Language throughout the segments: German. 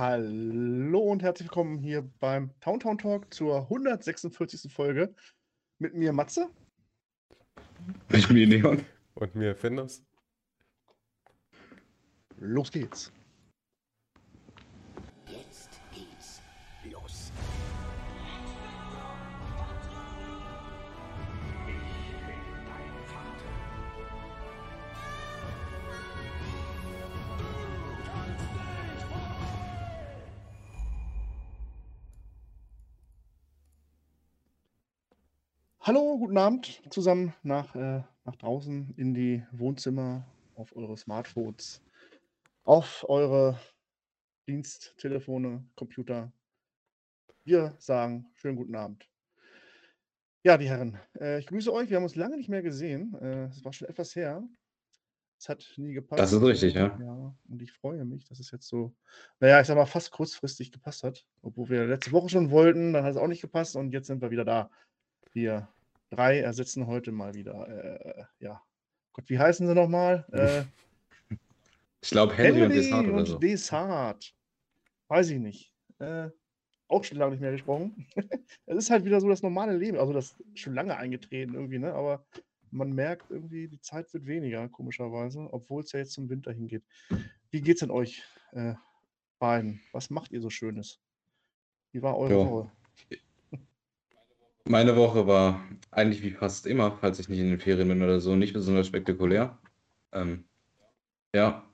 Hallo und herzlich willkommen hier beim Towntown Talk zur 146. Folge mit mir Matze. Ich bin die Neon. Und mir Findus. Los geht's. Hallo, guten Abend zusammen nach, äh, nach draußen in die Wohnzimmer, auf eure Smartphones, auf eure Diensttelefone, Computer. Wir sagen schönen guten Abend. Ja, die Herren, äh, ich grüße euch. Wir haben uns lange nicht mehr gesehen. Äh, Es war schon etwas her. Es hat nie gepasst. Das ist richtig, ja. Ja, und ich freue mich, dass es jetzt so, naja, ich sag mal, fast kurzfristig gepasst hat. Obwohl wir letzte Woche schon wollten, dann hat es auch nicht gepasst und jetzt sind wir wieder da. Wir drei ersetzen heute mal wieder, äh, ja. Gott, wie heißen sie nochmal? Äh, Ich glaube Henry und Henry Desart oder und so. Desart. Weiß ich nicht. Äh, auch schon lange nicht mehr gesprochen. Es ist halt wieder so das normale Leben. Also das ist schon lange eingetreten irgendwie, ne? Aber man merkt irgendwie, die Zeit wird weniger, komischerweise, obwohl es ja jetzt zum Winter hingeht. Wie geht's denn euch äh, beiden? Was macht ihr so Schönes? Wie war eure Ja. Woche? Meine Woche war eigentlich wie fast immer, falls ich nicht in den Ferien bin oder so, nicht besonders spektakulär. Ähm, ja,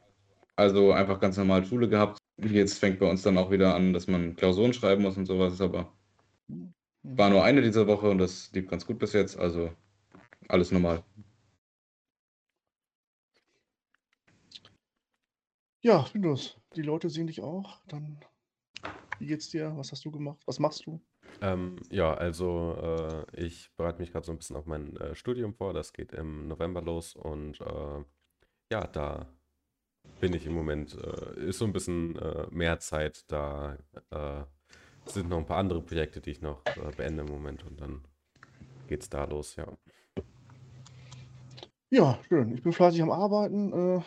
also einfach ganz normal Schule gehabt. Jetzt fängt bei uns dann auch wieder an, dass man Klausuren schreiben muss und sowas, aber war nur eine diese Woche und das lief ganz gut bis jetzt, also alles normal. Ja, Windows, die Leute sehen dich auch. Dann, wie geht's dir? Was hast du gemacht? Was machst du? Ähm, ja, also äh, ich bereite mich gerade so ein bisschen auf mein äh, Studium vor. Das geht im November los und äh, ja, da bin ich im Moment, äh, ist so ein bisschen äh, mehr Zeit. Da äh, sind noch ein paar andere Projekte, die ich noch beende im Moment und dann geht's da los, ja. Ja, schön. Ich bin fleißig am Arbeiten.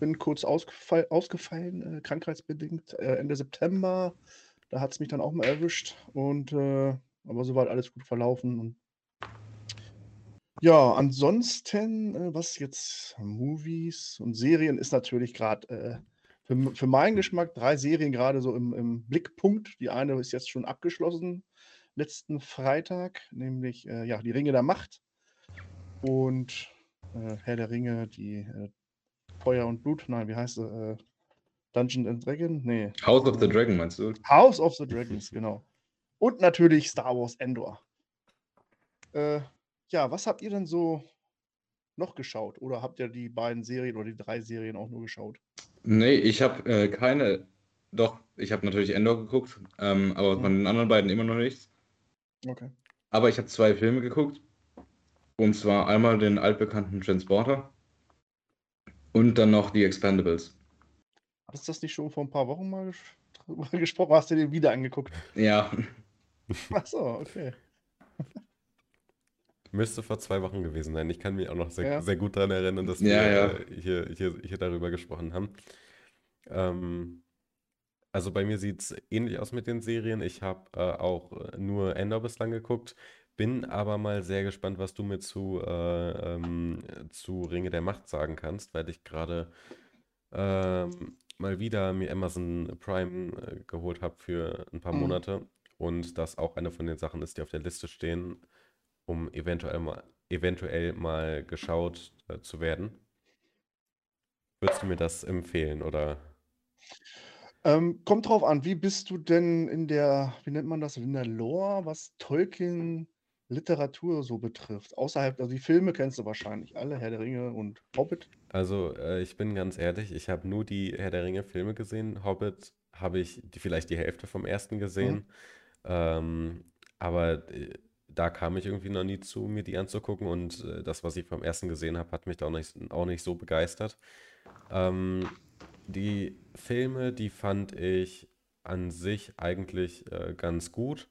Bin kurz ausgefall, ausgefallen, krankheitsbedingt, Ende September. Da hat es mich dann auch mal erwischt. Und äh, aber soweit alles gut verlaufen. Ja, ansonsten, äh, was jetzt Movies und Serien ist natürlich gerade äh, für, für meinen Geschmack drei Serien gerade so im, im Blickpunkt. Die eine ist jetzt schon abgeschlossen, letzten Freitag, nämlich äh, ja, die Ringe der Macht. Und äh, Herr der Ringe, die äh, Feuer und Blut, nein, wie heißt sie? Dungeon and Dragon? Nee. House of the Dragon meinst du? House of the Dragons, genau. Und natürlich Star Wars Endor. Äh, ja, was habt ihr denn so noch geschaut? Oder habt ihr die beiden Serien oder die drei Serien auch nur geschaut? Nee, ich habe äh, keine, doch, ich habe natürlich Endor geguckt, ähm, aber von Mhm. den anderen beiden immer noch nichts. Okay. Aber ich habe zwei Filme geguckt. Und zwar einmal den altbekannten Transporter und dann noch die Expendables. Hast du das nicht schon vor ein paar Wochen mal ges drüber gesprochen? Hast du dir wieder angeguckt? Ja, Ach so, okay. Müsste vor zwei Wochen gewesen sein. Ich kann mich auch noch sehr, Ja. sehr gut daran erinnern, dass Ja, wir ja. hier, hier, hier darüber gesprochen haben. Ähm, also bei mir sieht es ähnlich aus mit den Serien. Ich habe äh, auch äh, nur Endor bislang geguckt, bin aber mal sehr gespannt, was du mir zu, äh, ähm, zu Ringe der Macht sagen kannst, weil ich gerade ähm, mal wieder mir Amazon Prime äh, geholt habe für ein paar Mhm. Monate und das auch eine von den Sachen ist, die auf der Liste stehen, um eventuell mal, eventuell mal geschaut äh, zu werden. Würdest du mir das empfehlen oder? Ähm, kommt drauf an, wie bist du denn in der, wie nennt man das, in der Lore, was Tolkien-Literatur so betrifft? Außerhalb, also die Filme kennst du wahrscheinlich alle, Herr der Ringe und Hobbit. Also, äh, ich bin ganz ehrlich, ich habe nur die Herr der Ringe Filme gesehen. Hobbit habe ich die, vielleicht die Hälfte vom ersten Mhm. gesehen. Ähm, aber äh, da kam ich irgendwie noch nie zu, mir die anzugucken. Und äh, das, was ich vom ersten gesehen habe, hat mich da auch nicht, auch nicht so begeistert. Ähm, die Filme, die fand ich an sich eigentlich äh, ganz gut.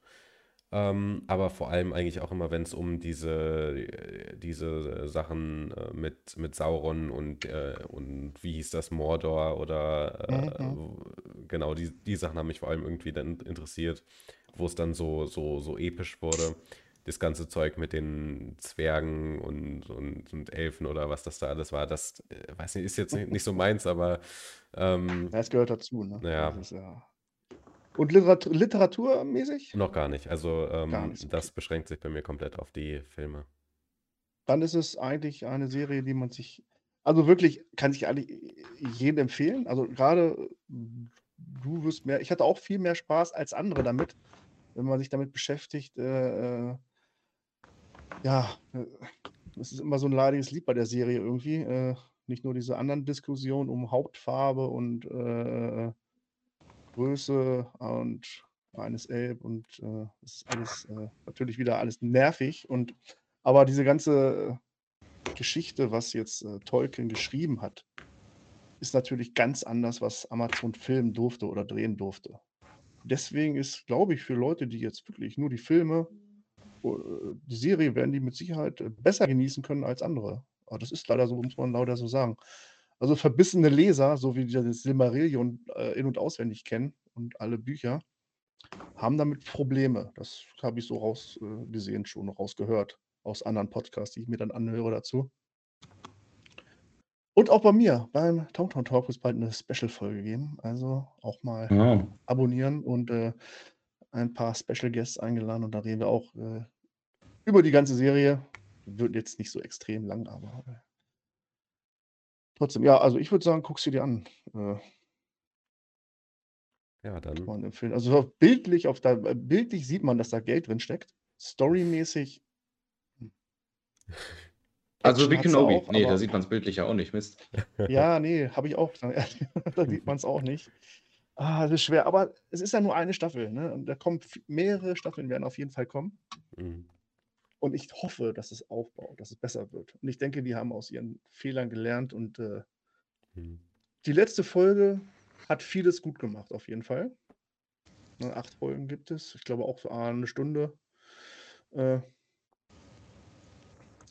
Ähm, aber vor allem eigentlich auch immer, wenn es um diese, äh, diese Sachen äh, mit, mit Sauron und, äh, und wie hieß das, Mordor oder äh, Mhm. wo- genau, die, die Sachen haben mich vor allem irgendwie dann interessiert, wo es dann so, so, so episch wurde. Das ganze Zeug mit den Zwergen und, und, und Elfen oder was das da alles war, das, äh, weiß nicht, ist jetzt nicht, nicht so meins, aber ähm, Ja, es gehört dazu, ne? Ja. Das ist, ja. Und Literatur, literaturmäßig? noch gar nicht. Also Gar ähm, nicht, okay. das beschränkt sich bei mir komplett auf die Filme. Dann ist es eigentlich eine Serie, die man sich, also wirklich, kann ich eigentlich jedem empfehlen. Also gerade du wirst mehr, ich hatte auch viel mehr Spaß als andere damit, wenn man sich damit beschäftigt. Äh, äh, ja, äh, es ist immer so ein leidiges Lied bei der Serie irgendwie. Äh, nicht nur diese anderen Diskussionen um Hauptfarbe und äh, Größe und eines Elb und äh, ist alles äh, natürlich wieder alles nervig und aber diese ganze Geschichte, was jetzt äh, Tolkien geschrieben hat, ist natürlich ganz anders, was Amazon filmen durfte oder drehen durfte. Deswegen ist, glaube ich, für Leute, die jetzt wirklich nur die Filme, äh, die Serie werden die mit Sicherheit äh, besser genießen können als andere. Aber das ist leider so, muss man leider so sagen. Also verbissene Leser, so wie die das Silmarillion äh, in- und auswendig kennen und alle Bücher, haben damit Probleme. Das habe ich so rausgesehen äh, schon, rausgehört aus anderen Podcasts, die ich mir dann anhöre dazu. Und auch bei mir, beim Towntown Talk wird es bald eine Special-Folge geben. Also auch mal Oh. abonnieren und äh, ein paar Special Guests eingeladen und da reden wir auch äh, über die ganze Serie. Wird jetzt nicht so extrem lang, aber äh, trotzdem, ja, also ich würde sagen, guck sie dir an. Äh, Ja, dann. kann man empfehlen. Also auf bildlich, auf da, äh, bildlich sieht man, dass da Geld drin steckt. Storymäßig. Also wie Kenobi. auch, nee, da sieht man es bildlich ja auch nicht. Mist. Ja, nee, habe ich auch. da sieht man es auch nicht. Ah, das ist schwer. Aber es ist ja nur eine Staffel. Ne? Und da kommen mehrere Staffeln, werden auf jeden Fall kommen. Mhm. Und ich hoffe, dass es aufbaut, dass es besser wird. Und ich denke, die haben aus ihren Fehlern gelernt. Und äh, Mhm. die letzte Folge hat vieles gut gemacht, auf jeden Fall. Ne, acht Folgen gibt es. Ich glaube auch so eine Stunde. Äh,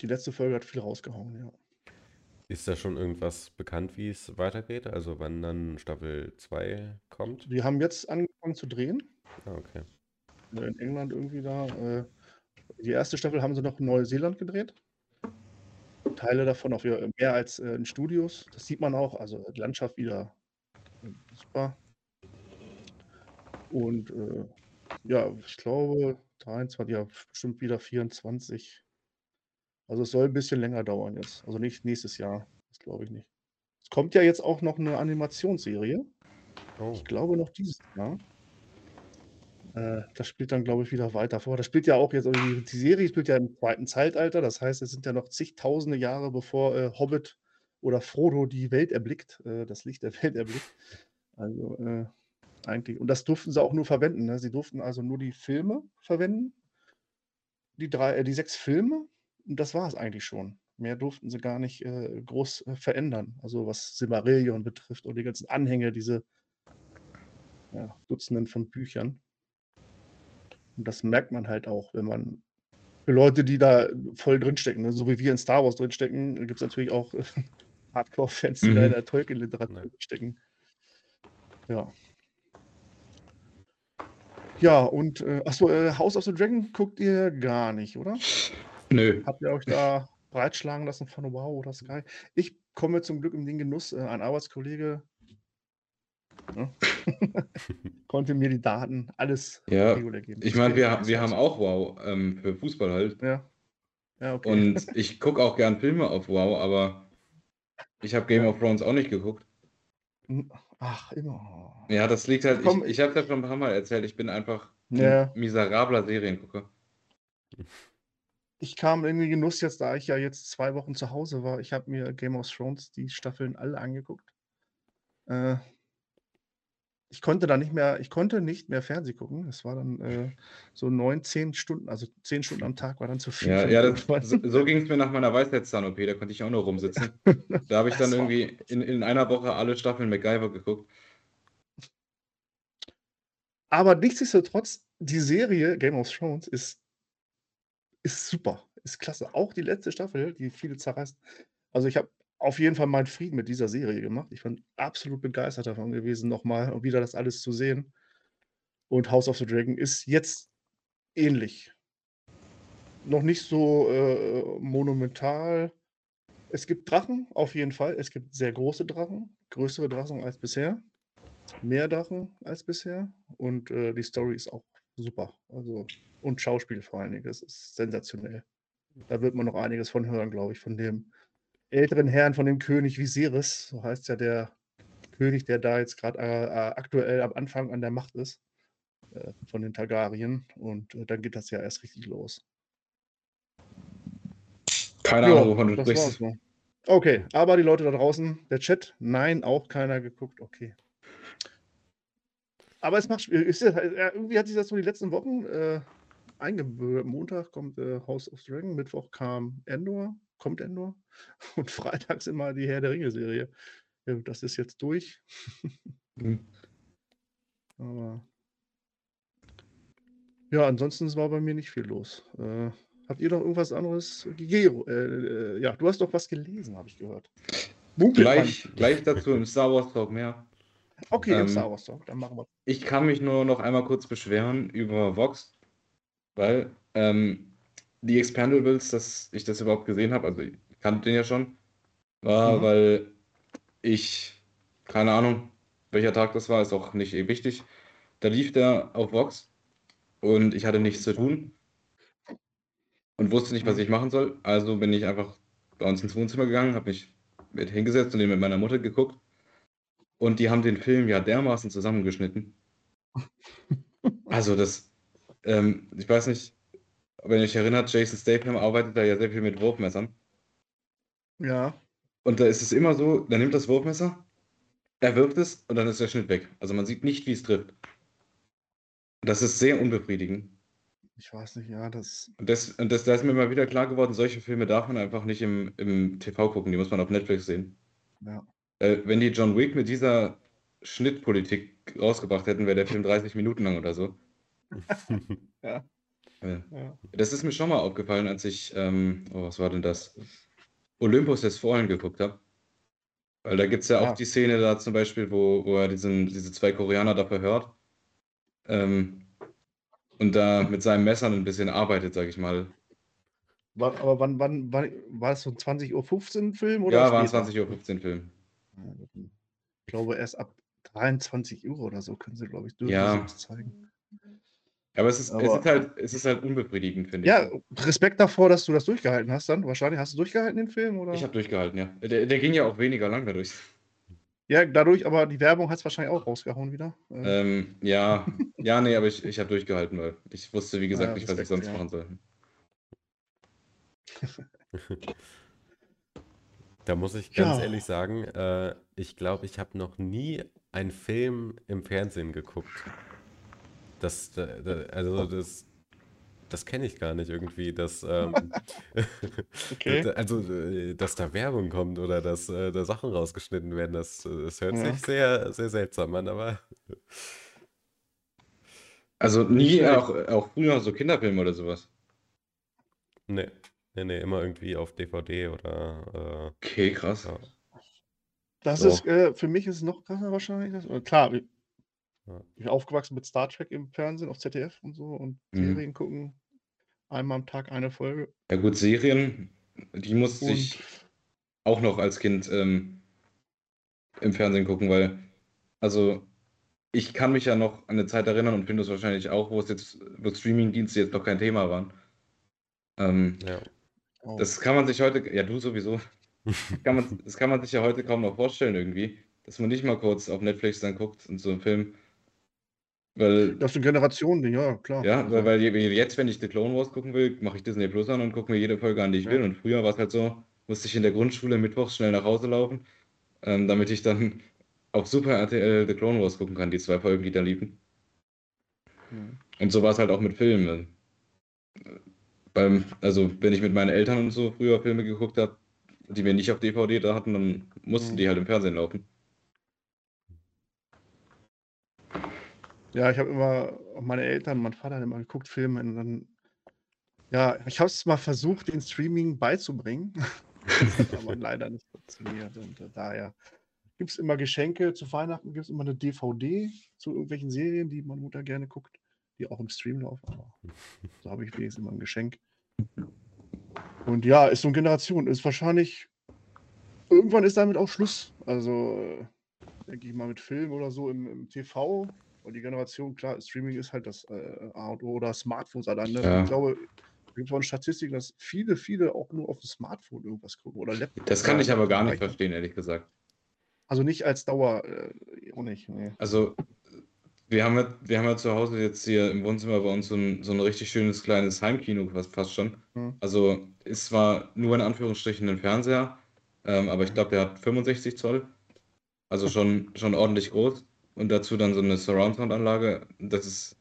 die letzte Folge hat viel rausgehauen, ja. Ist da schon irgendwas bekannt, wie es weitergeht? Also wann dann Staffel 2 kommt? Die haben jetzt angefangen zu drehen. Ah, okay. in England irgendwie da. Äh, die erste Staffel haben sie noch in Neuseeland gedreht. Teile davon auf ihr- mehr als äh, in Studios. Das sieht man auch. Also die Landschaft wieder super. Und äh, ja, ich glaube 23, ja, bestimmt wieder 24. Also es soll ein bisschen länger dauern jetzt. Also nicht nächstes Jahr. Das glaube ich nicht. Es kommt ja jetzt auch noch eine Animationsserie. Oh, Ich glaube noch dieses Jahr. Äh, das spielt dann, glaube ich, wieder weiter vor. Das spielt ja auch jetzt, die, die Serie spielt ja im zweiten Zeitalter. Das heißt, es sind ja noch zigtausende Jahre, bevor äh, Hobbit oder Frodo die Welt erblickt, äh, das Licht der Welt erblickt. Also äh, eigentlich, und das durften sie auch nur verwenden. Ne? Sie durften also nur die Filme verwenden. Die drei, äh, die sechs Filme. Und das war es eigentlich schon. Mehr durften sie gar nicht äh, groß verändern. Also was Silmarillion betrifft und die ganzen Anhänge, diese ja, Dutzenden von Büchern. Und das merkt man halt auch, wenn man für Leute, die da voll drinstecken, ne? so wie wir in Star Wars drinstecken, gibt es natürlich auch äh, Hardcore-Fans, die da in Mhm. der Tolkien-Literatur Ja. drinstecken. Ja. Ja, und äh, achso, äh, House of the Dragon guckt ihr gar nicht, oder? Nö. Habt ihr euch da breitschlagen lassen von Wow oder Sky? Ich komme zum Glück in den Genuss, äh, ein Arbeitskollege ne, konnte mir die Daten, alles Ja, regulär geben. Ich Das meine, wir, wir haben auch Wow ähm, für Fußball halt. Ja. Ja, okay. Und ich gucke auch gern Filme auf Wow, aber ich habe Game of Thrones auch nicht geguckt. Ach, immer. Ja, das liegt halt, ich, Komm, ich habe ja schon ein paar Mal erzählt, ich bin einfach ein Ja. miserabler Seriengucker. Ich kam in den Genuss jetzt, da ich ja jetzt zwei Wochen zu Hause war. Ich habe mir Game of Thrones, die Staffeln alle angeguckt. Äh, ich konnte da nicht mehr, ich konnte nicht mehr Fernsehen gucken. Es war dann äh, so neun, zehn Stunden, also zehn Stunden am Tag war dann zu viel. Ja, ja das, so, so ging es mir nach meiner Weisheitszahn-OP, da konnte ich auch nur rumsitzen. Da habe ich dann Das irgendwie in, in einer Woche alle Staffeln MacGyver geguckt. Aber nichtsdestotrotz, die Serie Game of Thrones ist ist super, ist klasse. Auch die letzte Staffel, die viele zerreißt. Also, ich habe auf jeden Fall meinen Frieden mit dieser Serie gemacht. Ich bin absolut begeistert davon gewesen, noch mal wieder das alles zu sehen. Und House of the Dragon ist jetzt ähnlich. Noch nicht so, äh, monumental. Es gibt Drachen, auf jeden Fall. Es gibt sehr große Drachen, größere Drachen als bisher, mehr Drachen als bisher und, äh, die Story ist auch super. Also und Schauspiel vor allen Dingen, das ist sensationell. Da wird man noch einiges von hören, glaube ich, von dem älteren Herrn, von dem König Viserys, so heißt ja der König, der da jetzt grad, äh, äh, aktuell am Anfang an der Macht ist, äh, von den Targaryen und, äh, dann geht das ja erst richtig los. Keine Ahnung, wovon du sprichst. Okay, aber die Leute da draußen, der Chat, nein, auch keiner geguckt, okay. Aber es macht Sp ist äh, irgendwie hat sich das so die letzten Wochen, äh, eingebürgert. Montag kommt, äh, House of Dragon, Mittwoch kam Endor kommt Endor und freitags immer die Herr der Ringe-Serie. Ja, das ist jetzt durch. Mhm. Aber ja, ansonsten war bei mir nicht viel los. Äh, habt ihr noch irgendwas anderes? Gero, äh, äh, ja, du hast doch was gelesen, habe ich gehört. Gleich, gleich dazu im Star Wars Talk mehr. Okay, im Ähm, Star Wars Talk, dann machen wir. Ich kann mich nur noch einmal kurz beschweren über Vox, weil ähm, die Expendables, dass ich das überhaupt gesehen habe, also ich kannte den ja schon, war, Mhm. weil ich, keine Ahnung, welcher Tag das war, ist auch nicht wichtig. Da lief der auf Vox und ich hatte nichts zu tun und wusste nicht, was Mhm. ich machen soll. Also bin ich einfach bei uns ins Wohnzimmer gegangen, habe mich mit hingesetzt und den mit meiner Mutter geguckt. Und die haben den Film ja dermaßen zusammengeschnitten. Also das, ähm, ich weiß nicht, wenn ihr euch erinnert, Jason Statham arbeitet da ja sehr viel mit Wurfmessern. Ja, Und da ist es immer so, er nimmt das Wurfmesser, er wirft es und dann ist der Schnitt weg. Also man sieht nicht, wie es trifft. Das ist sehr unbefriedigend. ich weiß nicht, ja, das. Und das, und das, da ist mir mal wieder klar geworden, solche Filme darf man einfach nicht im, im TV gucken, die muss man auf Netflix sehen. Ja. Äh, wenn die John Wick mit dieser Schnittpolitik rausgebracht hätten, wäre der Film 30 Minuten lang oder so. Ja. Ja. Das ist mir schon mal aufgefallen, als ich, ähm, oh, was war denn das? Olympus des Fallen geguckt habe. Weil da gibt es ja auch die Szene da zum Beispiel, wo, wo er diesen, diese zwei Koreaner da verhört. Ähm, und da mit seinem Messer ein bisschen arbeitet, sag ich mal. War, aber wann, wann, wann war das so ein 20.15 Uhr Film oder? ja, waren später? 20.15 Uhr Film. Ich glaube, erst ab 23 Uhr oder so können sie, glaube ich, dürfen Ja. zeigen. Aber es ist, es Aber- ist halt, es ist halt unbefriedigend, finde Ja, ich. Respekt davor, dass du das durchgehalten hast dann. Wahrscheinlich hast du durchgehalten den Film, oder? Ich habe durchgehalten, ja. Der, der ging ja auch weniger lang dadurch. ja, dadurch, aber die Werbung hat es wahrscheinlich auch rausgehauen wieder. Äh, Ähm, ja, ja, nee, aber ich, ich habe durchgehalten, weil ich wusste, wie gesagt, Ja, nicht, was ich Respekt, sonst ja. machen soll. Da muss ich ganz Ja. ehrlich sagen, äh, ich glaube, ich habe noch nie einen Film im Fernsehen geguckt. Das, da, da, also das, das kenne ich gar nicht irgendwie, dass, ähm, Okay. da- also, äh, dass da Werbung kommt oder dass äh, da Sachen rausgeschnitten werden. Das, äh, das hört Ja. sich sehr, sehr seltsam an, aber Also nie, schlecht. auch, auch früher so Kinderfilme oder sowas. nee, nee, nee, immer irgendwie auf DVD oder Okay, krass. äh, ja. Das So. ist, äh, für mich ist es noch krasser wahrscheinlich. Das, äh, klar, Ja. ich bin aufgewachsen mit Star Trek im Fernsehen auf ZDF und so und Mhm. Serien gucken. Einmal am Tag eine Folge. Ja gut, Serien, die musste Und ich auch noch als Kind ähm, im Fernsehen gucken, weil, also ich kann mich ja noch an eine Zeit erinnern und finde es wahrscheinlich auch, wo es jetzt, wo Streamingdienste jetzt noch kein Thema waren. Ähm, Ja. oh, das kann man sich heute, ja du sowieso, kann man, das kann man sich ja heute kaum noch vorstellen irgendwie, dass man nicht mal kurz auf Netflix dann guckt und so einen Film, weil das ist ein Generationending, ja, klar. Ja, Also, weil, weil je- jetzt, wenn ich The Clone Wars gucken will, mache ich Disney Plus an und gucke mir jede Folge an, die ich Ja. will. Und früher war es halt so, musste ich in der Grundschule mittwochs schnell nach Hause laufen, ähm, damit ich dann auf Super RTL The Clone Wars gucken kann, die zwei Folgen, die da liefen. Mhm. Und so war es halt auch mit Filmen. Äh, Beim, also, wenn ich mit meinen Eltern und so früher Filme geguckt habe, die wir nicht auf DVD da hatten, dann mussten Mhm. die halt im Fernsehen laufen. Ja, ich habe immer, meine Eltern, mein Vater haben immer geguckt, Filme und dann, ja, ich habe es mal versucht, den Streaming beizubringen, das hat aber leider nicht funktioniert und äh, daher gibt es immer Geschenke, zu Weihnachten gibt es immer eine DVD zu irgendwelchen Serien, die meine Mutter gerne guckt, die auch im Stream laufen, aber so habe ich wenigstens immer ein Geschenk. Und ja, ist so eine Generation, ist wahrscheinlich, irgendwann ist damit auch Schluss, also äh, denke ich mal mit Film oder so im, im TV, weil die Generation, klar, Streaming ist halt das äh, A und O oder Smartphones allein. Ne? Ja. Ich glaube, es gibt auch eine Statistik, dass viele, viele auch nur auf dem Smartphone irgendwas gucken oder Laptop. Das kann ich aber gar nicht verstehen, ehrlich gesagt. Also nicht als Dauer, äh, auch nicht. Nee. Also, wir haben ja, wir haben ja zu Hause jetzt hier im Wohnzimmer bei uns so ein, so ein richtig schönes kleines Heimkino, fast, fast schon. Hm. Also, ist zwar nur in Anführungsstrichen ein Fernseher, ähm, aber ich glaube, der hat 65 Zoll. Also schon, schon ordentlich groß. Und dazu dann so eine Surround-Sound-Anlage. Das ist,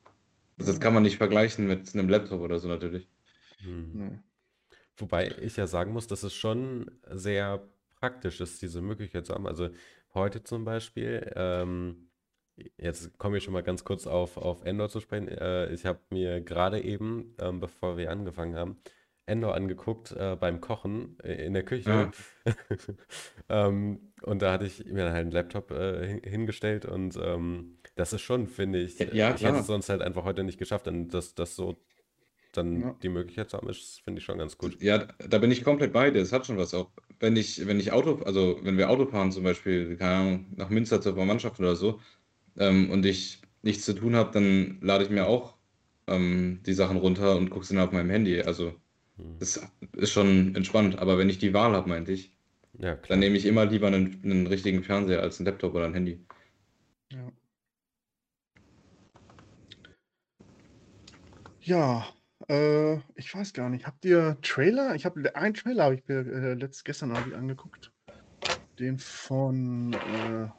das kann man nicht vergleichen mit einem Laptop oder so natürlich. Hm. Nee. Wobei ich ja sagen muss, dass es schon sehr praktisch ist, diese Möglichkeit zu haben. Also heute zum Beispiel, ähm, jetzt komme ich schon mal ganz kurz auf, auf Endor zu sprechen. Äh, ich habe mir gerade eben, ähm, bevor wir angefangen haben, Endor angeguckt äh, beim Kochen äh, in der Küche. ähm, und da hatte ich mir halt einen Laptop äh, hin- hingestellt und ähm, das ist schon, finde ich, Ja, ich hätte es sonst halt einfach heute nicht geschafft, und das, das so dann Ja. die Möglichkeit zu haben, ist, finde ich schon ganz gut. Ja, da bin ich komplett bei dir. Es hat schon was auch. Wenn ich, wenn ich Auto, also wenn wir Auto fahren, zum Beispiel, keine Ahnung, nach Münster zur Verwandtschaft oder so, ähm, und ich nichts zu tun habe, dann lade ich mir auch ähm, die Sachen runter und gucke sie dann auf meinem Handy. Also Hm. das ist schon entspannt. Aber wenn ich die Wahl habe, meinte ich, Ja, klar. dann nehme ich immer lieber einen, einen richtigen Fernseher als einen Laptop oder ein Handy. Ja. Ja, äh, ich weiß gar nicht. Habt ihr Trailer? Ich habe einen Trailer habe ich mir äh, letzt, gestern Abend angeguckt. Den von äh,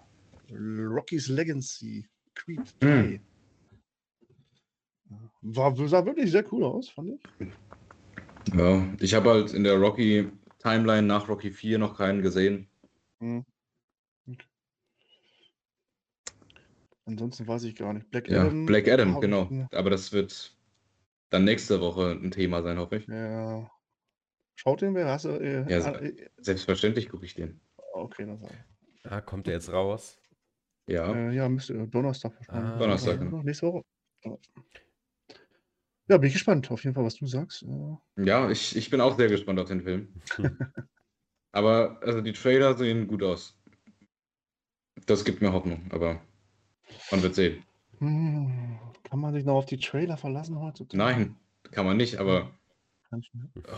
Rocky's Legacy, Creed 3. War, sah wirklich sehr cool aus, fand ich. Ja, ich habe halt in der Rocky Timeline nach Rocky 4 noch keinen gesehen. Hm. Okay. Ansonsten weiß ich gar nicht. Black Ja, Adam. Black Adam, genau. Aber das wird dann nächste Woche ein Thema sein, hoffe ich. Ja. Schaut den wer? Hast du, äh, Ja, ah, äh, Selbstverständlich gucke ich den. okay, dann sag ich. Ah, kommt der jetzt raus? Ja. Äh, ja, müsste Donnerstag wahrscheinlich. Ah, Donnerstag, genau. Nächste Woche. Ja. Ja, bin ich gespannt, auf jeden Fall, was du sagst. Äh, Ja, ich, ich bin auch sehr gespannt auf den Film. Aber also die Trailer sehen gut aus. Das gibt mir Hoffnung, aber man wird sehen. hm, kann man sich noch auf die Trailer verlassen heutzutage? Nein, kann man nicht, aber.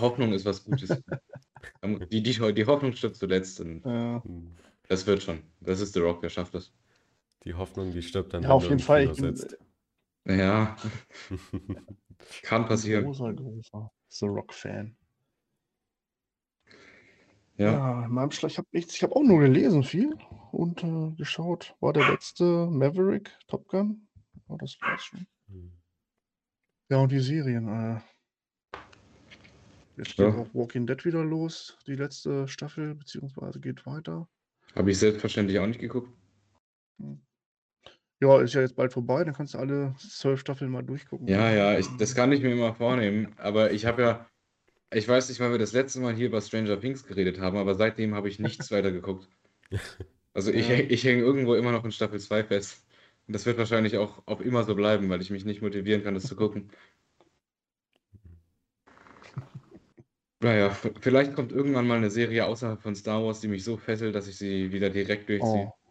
Hoffnung ist was Gutes. die, die, die Hoffnung stirbt zuletzt und Äh, Hm. das wird schon. Das ist The Rock, der schafft das. Die Hoffnung, die stirbt dann, ja, wenn auf jeden Fall. Kino Ich bin sitzt. Ja, kann ein passieren. großer, großer The Rock-Fan. Ja. Ja, in meinem Schlag, ich habe nichts, ich habe auch nur gelesen viel und äh, geschaut. War der letzte Maverick, Top Gun? War das war's schon? Hm. Ja, und die Serien. Äh, jetzt Ja. geht auch Walking Dead wieder los, die letzte Staffel, beziehungsweise geht weiter. Habe ich selbstverständlich auch nicht geguckt. Ja, ist ja jetzt bald vorbei, dann kannst du alle zwölf Staffeln mal durchgucken. Ja, ja, ich, das kann ich mir immer vornehmen, aber ich habe ja, ich weiß nicht, wann wir das letzte Mal hier über Stranger Things geredet haben, aber seitdem habe ich nichts weiter geguckt. Also ich, Ja. häng- ich hänge irgendwo immer noch in Staffel 2 fest. Und das wird wahrscheinlich auch auf immer so bleiben, weil ich mich nicht motivieren kann, das zu gucken. Naja, vielleicht kommt irgendwann mal eine Serie außerhalb von Star Wars, die mich so fesselt, dass ich sie wieder direkt durchziehe. Oh.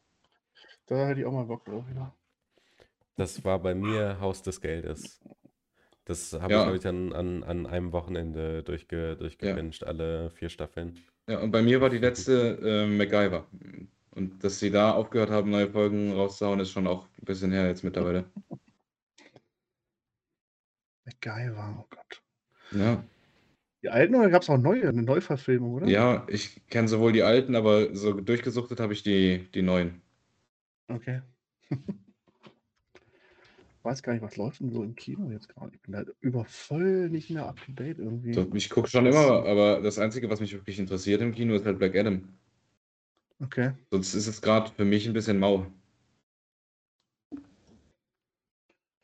Da hätte ich auch mal Bock drauf wieder. Das war bei mir Haus des Geldes. Das habe Ja. ich, glaube ich, an, an, an einem Wochenende durchge, durchgebinged, alle vier Staffeln. Ja, und bei mir war die letzte äh, MacGyver. Und dass sie da aufgehört haben, neue Folgen rauszuhauen, ist schon auch ein bisschen her jetzt mittlerweile. MacGyver, oh Gott. Ja, Die alten oder gab es auch neue, eine Neuverfilmung, oder? ja ich kenne sowohl die alten, aber so durchgesuchtet habe ich die, die neuen. Okay. Weiß gar nicht, was läuft denn so im Kino jetzt gerade. Ich bin da über voll nicht mehr up to date irgendwie. So, ich gucke schon immer, aber das Einzige, was mich wirklich interessiert im Kino, ist halt Black Adam. Okay. Sonst ist es gerade für mich ein bisschen mau.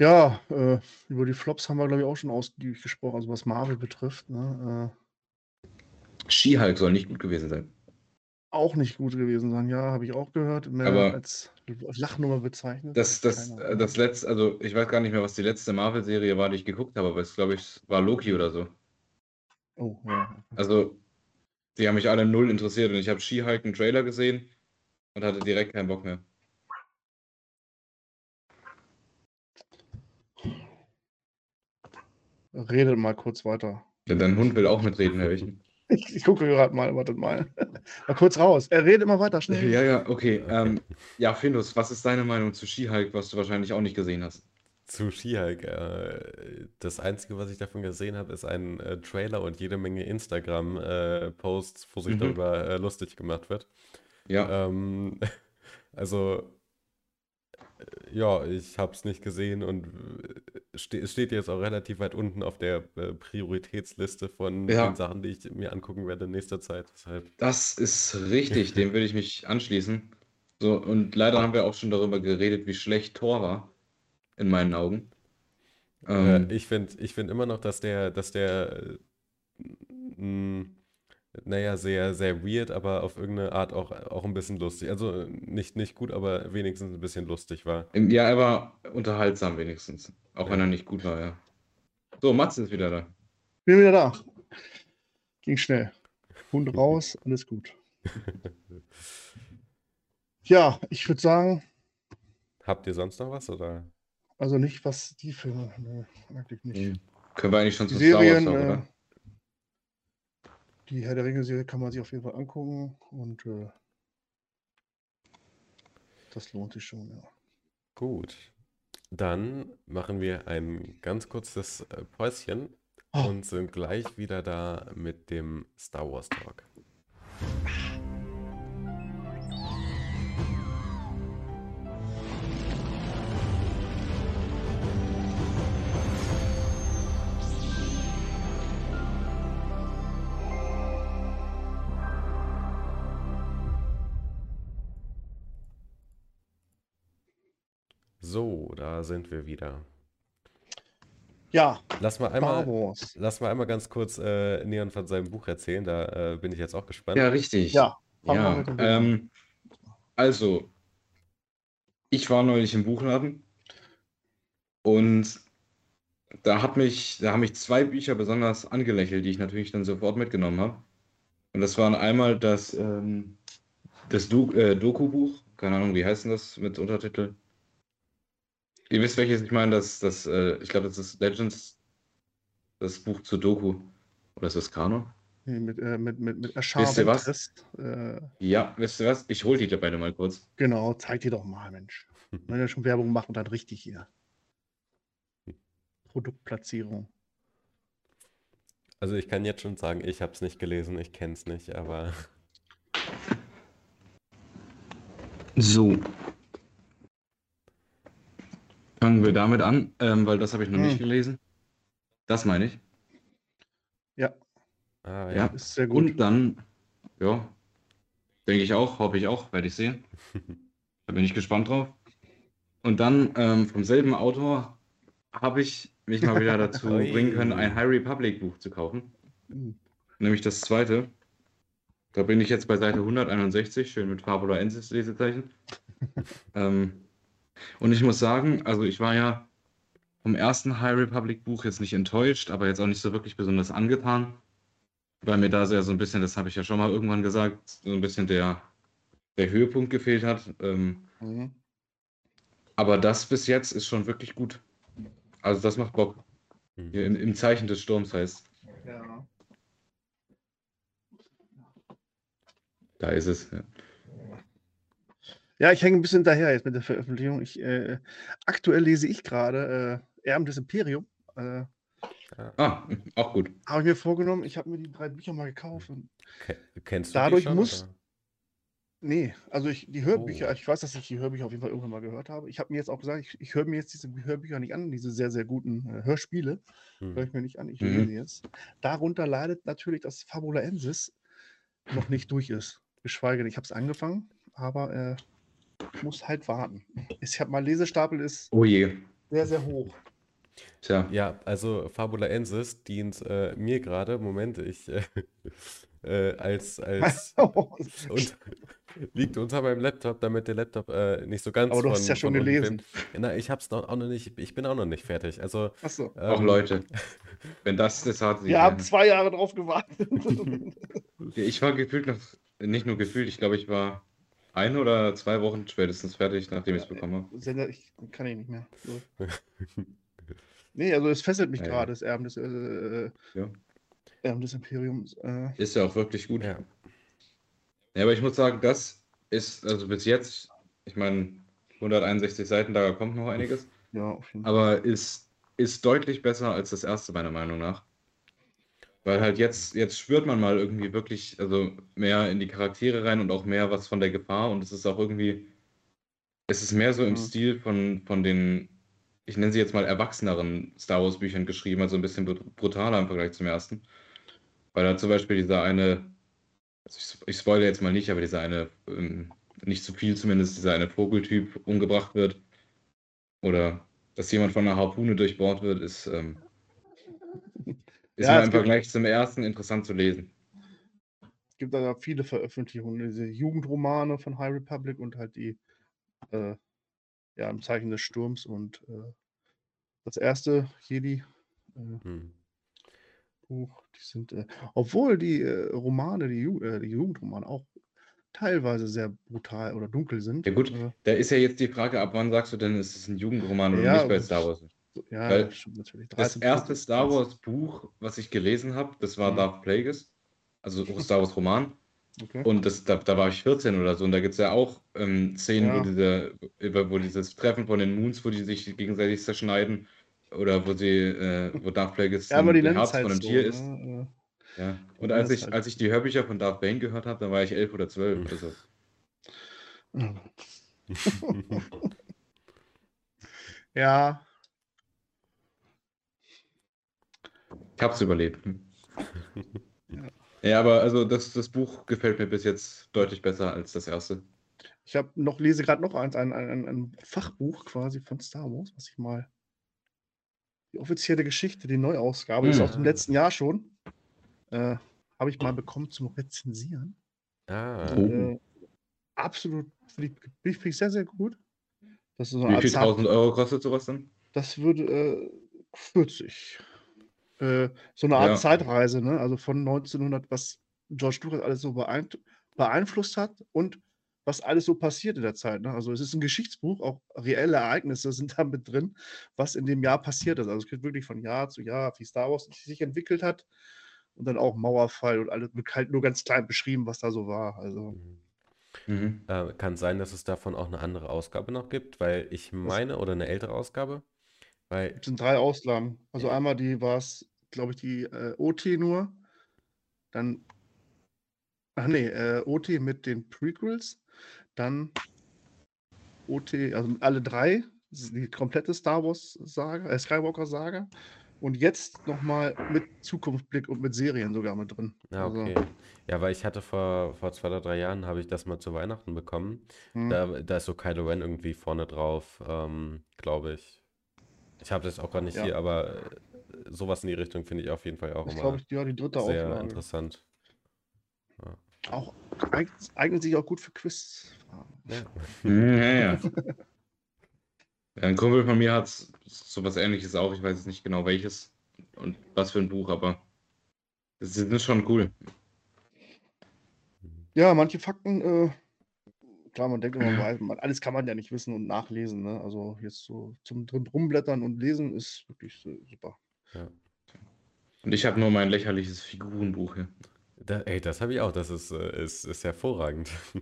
Ja, äh, über die Flops haben wir, glaube ich, auch schon ausgiebig gesprochen, also was Marvel betrifft. Ne? Äh, She-Hulk soll nicht gut gewesen sein. Auch nicht gut gewesen sein, ja, habe ich auch gehört. Mehr Aber- als Lachnummer bezeichnet. Das, das, äh, das letzte, also ich weiß gar nicht mehr, was die letzte Marvel-Serie war, die ich geguckt habe, aber es glaube ich war Loki oder so. Oh, ja. Also, die haben mich alle null interessiert und ich habe She-Hulk einen Trailer gesehen und hatte direkt keinen Bock mehr. Redet mal kurz weiter. Denn dein Hund will auch mitreden, Herr Wichen. Ich, ich gucke gerade mal, wartet mal. mal kurz raus. Er redet immer weiter, schnell. Ja, ja, okay. Ähm, ja, Findus, was ist deine Meinung zu She-Hulk, was du wahrscheinlich auch nicht gesehen hast? Zu She-Hulk. Äh, das Einzige, was ich davon gesehen habe, ist ein äh, Trailer und jede Menge Instagram-Posts, wo sich Mhm. darüber äh, lustig gemacht wird. Ja, Ähm, also, äh, ja, ich habe es nicht gesehen und äh, ste es steht jetzt auch relativ weit unten auf der äh, Prioritätsliste von Ja. den Sachen, die ich mir angucken werde in nächster Zeit. Deshalb, das ist richtig, dem würde ich mich anschließen. So, und leider haben wir auch schon darüber geredet, wie schlecht Thor war, in meinen Augen. Ähm, äh, ich finde ich find immer noch, dass der, dass der, äh, naja, sehr, sehr weird, aber auf irgendeine Art auch, auch ein bisschen lustig. Also äh, nicht, nicht gut, aber wenigstens ein bisschen lustig war. ja, er war unterhaltsam wenigstens, auch wenn Ja. er nicht gut war, ja. So, Mats ist wieder da. Bin wieder da. Ging schnell. Hund raus, alles gut. Ja, ich würde sagen, Habt ihr sonst noch was oder? also nicht, was die Filme, nee, eigentlich nicht. Mhm. Können wir eigentlich schon Die zu Star Wars Serien, kommen, äh, oder? Die Herr der Ringe-Serie kann man sich auf jeden Fall angucken und äh, das lohnt sich schon, ja. Gut. Dann machen wir ein ganz kurzes äh, Päuschen Oh. und sind gleich wieder da mit dem Star Wars Talk. Da sind wir wieder. Ja, Lass mal einmal, lass mal einmal ganz kurz äh, Neon von seinem Buch erzählen. Da äh, bin ich jetzt auch gespannt. Ja, richtig. Ja, Ja, ähm, also, ich war neulich im Buchladen und da hat mich, da haben mich zwei Bücher besonders angelächelt, die ich natürlich dann sofort mitgenommen habe. Und das waren einmal das, ähm, das Do äh, Doku-Buch, keine Ahnung, wie heißt denn das mit Untertitel? Ihr wisst, welches ich meine, das, das, äh, ich glaube, das ist Legends, das Buch zu Doku. Oder ist das Kanon? Nee, mit, äh, mit, mit, mit Wisst ihr was? Ventress, Äh, Ja, wisst ihr was? Ich hole die beide mal kurz. genau, zeig dir doch mal, Mensch. Wenn wir schon Werbung machen, dann richtig hier. Produktplatzierung. Also ich kann jetzt schon sagen, ich habe es nicht gelesen, ich kenne es nicht, aber So. Fangen wir damit an, ähm, weil das habe ich noch nicht Hm. gelesen. Das meine ich. Ja, ah, Ja. ja. ist sehr gut. Und dann, ja, denke ich auch, hoffe ich auch, werde ich sehen. Da bin ich gespannt drauf. Und dann ähm, vom selben Autor habe ich mich mal wieder dazu bringen können, ein High Republic Buch zu kaufen. Hm. Nämlich das zweite. Da bin ich jetzt bei Seite 161, schön mit Fabula Ensis Lesezeichen. ähm, und ich muss sagen, also ich war ja vom ersten High Republic Buch jetzt nicht enttäuscht, aber jetzt auch nicht so wirklich besonders angetan, weil mir da sehr so ein bisschen, das habe ich ja schon mal irgendwann gesagt, so ein bisschen der, der Höhepunkt gefehlt hat. Ähm, Mhm. aber das bis jetzt ist schon wirklich gut. Also das macht Bock. Mhm. Hier im, im Zeichen des Sturms heißt. Ja. Da ist es. Ja. Ja, ich hänge ein bisschen hinterher jetzt mit der Veröffentlichung. Ich, äh, aktuell lese ich gerade äh, Erben des Imperium. Äh, Ah, auch gut. habe ich mir vorgenommen, ich habe mir die drei Bücher mal gekauft. Und, Ke- Kennst du die Dadurch schon, muss- oder? nee, also ich, die Hörbücher, Oh. ich weiß, dass ich die Hörbücher auf jeden Fall irgendwann mal gehört habe. Ich habe mir jetzt auch gesagt, ich, ich höre mir jetzt diese Hörbücher nicht an, diese sehr, sehr guten äh, Hörspiele. Hm. höre ich mir nicht an, ich Mhm. lese jetzt. Darunter leidet natürlich, dass Fabula Ensis noch nicht durch ist. Geschweige denn, ich habe es angefangen, aber äh, muss halt warten. Ich habe mal Lesestapel ist Oh je. sehr, sehr hoch. Tja, Ja, also Fabulaensis dient äh, mir gerade, Moment, ich äh, äh, als, als und liegt unter meinem Laptop, damit der Laptop äh, nicht so ganz Aber du hast von, es ja schon gelesen. filmt. Na, ich hab's noch, auch noch nicht, ich bin auch noch nicht fertig. Also, Achso. auch ähm, Leute. Wenn das das hart Wir haben zwei Jahre drauf gewartet. Ich war gefühlt noch, nicht nur gefühlt, ich glaube, ich war ein oder zwei Wochen spätestens fertig, nachdem ich es bekommen habe. Sender, ich kann ich nicht mehr. So. Nee, also es fesselt mich Ja, ja. gerade, das Erben des, äh, äh, Ja. Erben des Imperiums. Äh, Ist ja auch wirklich gut. ja. Ja, aber ich muss sagen, das ist, also bis jetzt, ich meine, 161 Seiten, da kommt noch einiges, ja, auf jeden Fall. aber ist, ist deutlich besser als das erste, meiner Meinung nach. Weil halt jetzt, jetzt spürt man mal irgendwie wirklich, also mehr in die Charaktere rein und auch mehr was von der Gefahr und es ist auch irgendwie, es ist mehr so im Mhm. Stil von, von den, ich nenne sie jetzt mal erwachseneren Star Wars Büchern geschrieben, also ein bisschen brut- brutaler im Vergleich zum ersten. Weil da zum Beispiel dieser eine, also ich, ich spoilere jetzt mal nicht, aber dieser eine, ähm, nicht zu viel zumindest, dieser eine Vogeltyp umgebracht wird. Oder dass jemand von einer Harpune durchbohrt wird, ist, ähm, ist Ja, im gibt- Vergleich zum ersten interessant zu lesen. Es gibt da viele Veröffentlichungen, diese Jugendromane von High Republic und halt die äh, ja, im Zeichen des Sturms und äh, das erste Jedi äh, Hm. Buch, die sind, äh, obwohl die äh, Romane, die, Ju äh, die Jugendromane auch teilweise sehr brutal oder dunkel sind. Ja gut, Äh, da ist ja jetzt die Frage, ab wann sagst du denn, ist es ein Jugendroman oder Ja, nicht bei Star Wars? Ja, weil das stimmt natürlich. Das 13, erste 14, Star 15. Wars Buch, was ich gelesen habe, das war Mhm. Darth Plagueis, also Star Wars Roman. Okay. Und das, da, da war ich 14 oder so. Und da gibt es ja auch ähm, Szenen, Ja. wo, diese, wo dieses Treffen von den Moons, wo die sich gegenseitig zerschneiden. Oder wo sie, äh, wo Darth Plagueis ja, aber die Herz es halt von einem so. Tier ist. Ne? Ja. Die Und als ich, halt als ich die Hörbücher von Darth Bane gehört habe, dann war ich 11 oder 12 Mhm. oder so. äh, ja, Ich hab's überlebt. Ja. Ja, aber also das, das Buch gefällt mir bis jetzt deutlich besser als das erste. ich habe noch, lese gerade noch eins, ein, ein, ein Fachbuch quasi von Star Wars, was ich mal. Die offizielle Geschichte, die Neuausgabe, ist Hm. aus dem letzten Jahr schon. Äh, habe ich mal bekommen zum Rezensieren. Ah, Oh. Äh, absolut, finde ich, bin ich sehr, sehr gut. Das ist so Wie viel Zart- tausend Euro kostet sowas dann? Das würde äh, 40. Äh, so eine Art Ja. Zeitreise, ne? Also von 1900, was George Lucas alles so beeinflusst hat und was alles so passiert in der Zeit. Ne? Also es ist ein Geschichtsbuch, auch reelle Ereignisse sind da mit drin, was in dem Jahr passiert ist. Also es geht wirklich von Jahr zu Jahr, wie Star Wars sich entwickelt hat. Und dann auch Mauerfall und alles wird halt nur ganz klein beschrieben, was da so war. Also mhm. Mhm. Äh, kann sein, dass es davon auch eine andere Ausgabe noch gibt, weil ich meine, oder eine ältere Ausgabe, weil es sind drei Auslagen. Also einmal die war es, glaube ich, die äh, OT nur. Dann, ach nee, äh, OT mit den Prequels. Dann OT, also alle drei, die komplette Star Wars-Saga, äh, Skywalker-Saga. Und jetzt nochmal mit Zukunftsblick und mit Serien sogar mit drin. Ja, Also, okay. Ja, weil ich hatte vor, vor zwei oder drei Jahren, habe ich das mal zu Weihnachten bekommen. hm. Da, da ist so Kylo Ren irgendwie vorne drauf, ähm, glaube ich. Ich habe das auch gar nicht Ja. hier, aber sowas in die Richtung finde ich auf jeden Fall auch Das ist, immer glaube ich, ja, die dritte sehr Auflage. interessant. Auch, eignet, eignet sich auch gut für Quiz. Ja. Ja, ja. Ja, Ein Kumpel von mir hat sowas ähnliches auch. Ich weiß jetzt nicht genau welches und was für ein Buch, aber es ist schon cool. Ja, manche Fakten, äh, klar, man denkt immer, weil man, alles kann man ja nicht wissen und nachlesen. Ne? Also jetzt so zum drin rumblättern und lesen ist wirklich äh, super. Ja. Und ich habe nur mein lächerliches Figurenbuch hier. Da, ey, das habe ich auch. Das ist, äh, ist, ist hervorragend.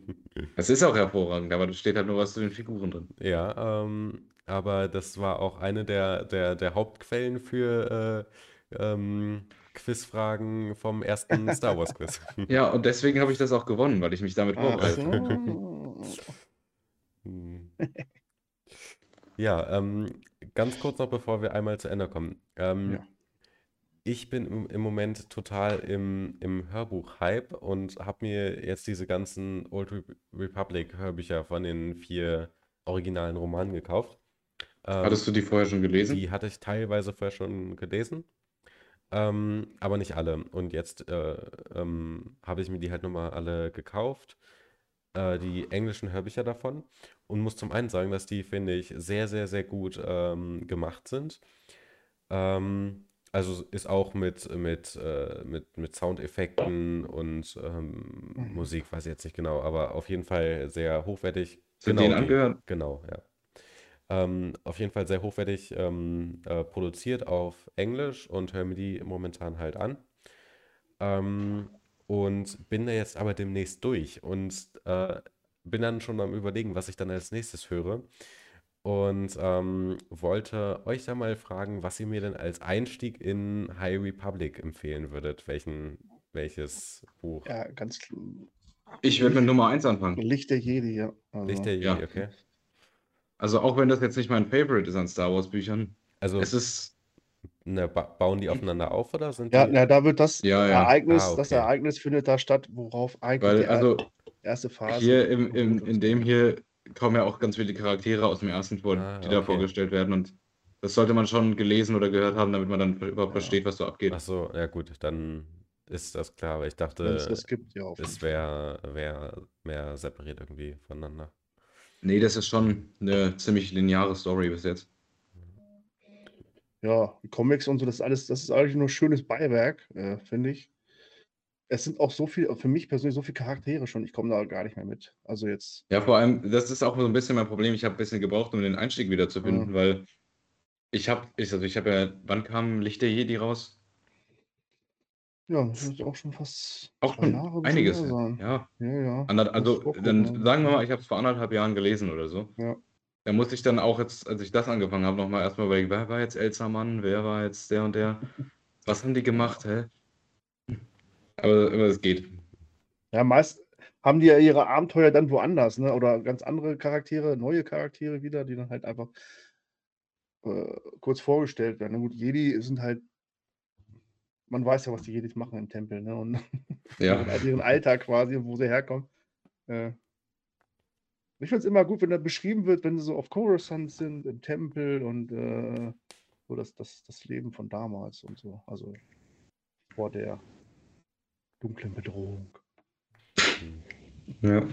Das ist auch hervorragend, aber da steht halt nur was zu den Figuren drin. Ja, ähm, aber das war auch eine der, der, der Hauptquellen für äh, ähm, Quizfragen vom ersten Star Wars Quiz. Ja, und deswegen habe ich das auch gewonnen, weil ich mich damit so. Hm. Ja, ähm, ganz kurz noch, bevor wir einmal zu Ende kommen. Ähm, Ja. Ich bin im, Moment total im, im Hörbuch-Hype und habe mir jetzt diese ganzen Old Re Republic Hörbücher von den vier originalen Romanen gekauft. Ähm, Hattest du die vorher schon gelesen? die hatte ich teilweise vorher schon gelesen, ähm, aber nicht alle. Und jetzt äh, ähm, habe ich mir die halt nochmal alle gekauft, äh, die englischen Hörbücher davon. Und muss zum einen sagen, dass die, finde ich, sehr, sehr, sehr gut ähm, gemacht sind. Ähm, also ist auch mit, mit, äh, mit, mit Soundeffekten und ähm, Mhm. Musik, weiß ich jetzt nicht genau, aber auf jeden Fall sehr hochwertig. Sind Genau denen die. angehört? Genau, ja. Ähm, auf jeden Fall sehr hochwertig ähm, äh, produziert auf Englisch und höre mir die momentan halt an. Und bin da jetzt aber demnächst durch und äh, bin dann schon am Überlegen, was ich dann als nächstes höre. Und ähm, wollte euch da mal fragen, was ihr mir denn als Einstieg in High Republic empfehlen würdet. Welchen, welches Buch? Ja, ganz Ich würde mit Nummer 1 anfangen. Licht der Jedi, ja. Also, Licht der ja. Jedi, okay. Also auch wenn das jetzt nicht mein Favorite ist an Star Wars Büchern, Also es ist, ne, ba bauen die aufeinander auf oder sind ja, die? na, da wird das Ja, ja. Ereignis, Ah, das okay. Ereignis findet da statt, worauf eigentlich weil, die er- also erste Phase. hier im, im, in dem hier kommen ja auch ganz viele Charaktere aus dem ersten vor, Ah, die da okay. vorgestellt werden und das sollte man schon gelesen oder gehört haben, damit man dann überhaupt Ja. versteht, was so abgeht. Ach so, ja gut, dann ist das klar, aber ich Wenn es dachte, das gibt, ja. Es wäre wär mehr separiert irgendwie voneinander. Nee, das ist schon eine ziemlich lineare Story bis jetzt. Ja, die Comics und so, das ist alles, das ist eigentlich nur schönes Beiwerk, äh, finde ich. Es sind auch so viel, für mich persönlich so viele Charaktere schon, ich komme da gar nicht mehr mit. Also jetzt, Ja, vor allem, das ist auch so ein bisschen mein Problem. Ich habe ein bisschen gebraucht, um den Einstieg wieder zu finden, Mhm. weil ich habe, ich, also ich habe ja, wann kam Licht der Jedi raus? ja, das ist auch schon fast Auch schon Jahre einiges. Ja, Ja, ja. also ich auch dann sagen wir ja. mal, ich habe es vor anderthalb Jahren gelesen oder so. Ja. Da musste ich dann auch jetzt, als ich das angefangen habe, nochmal erstmal überlegen, wer war jetzt Elsa Mann, wer war jetzt der und der? Was haben die gemacht, hä? Aber, aber es geht. Ja, meist haben die ja ihre Abenteuer dann woanders, ne? Oder ganz andere Charaktere, neue Charaktere wieder, die dann halt einfach äh, kurz vorgestellt werden. Na gut, Jedi sind halt, man weiß ja, was die Jedis machen im Tempel, ne? Und Ja. und ihren Alltag quasi, wo sie herkommen. Äh, ich finde es immer gut, wenn da beschrieben wird, wenn sie so auf Coruscant sind, im Tempel und äh, so das, das, das Leben von damals und so. Also vor der dunklen Bedrohung. Ja.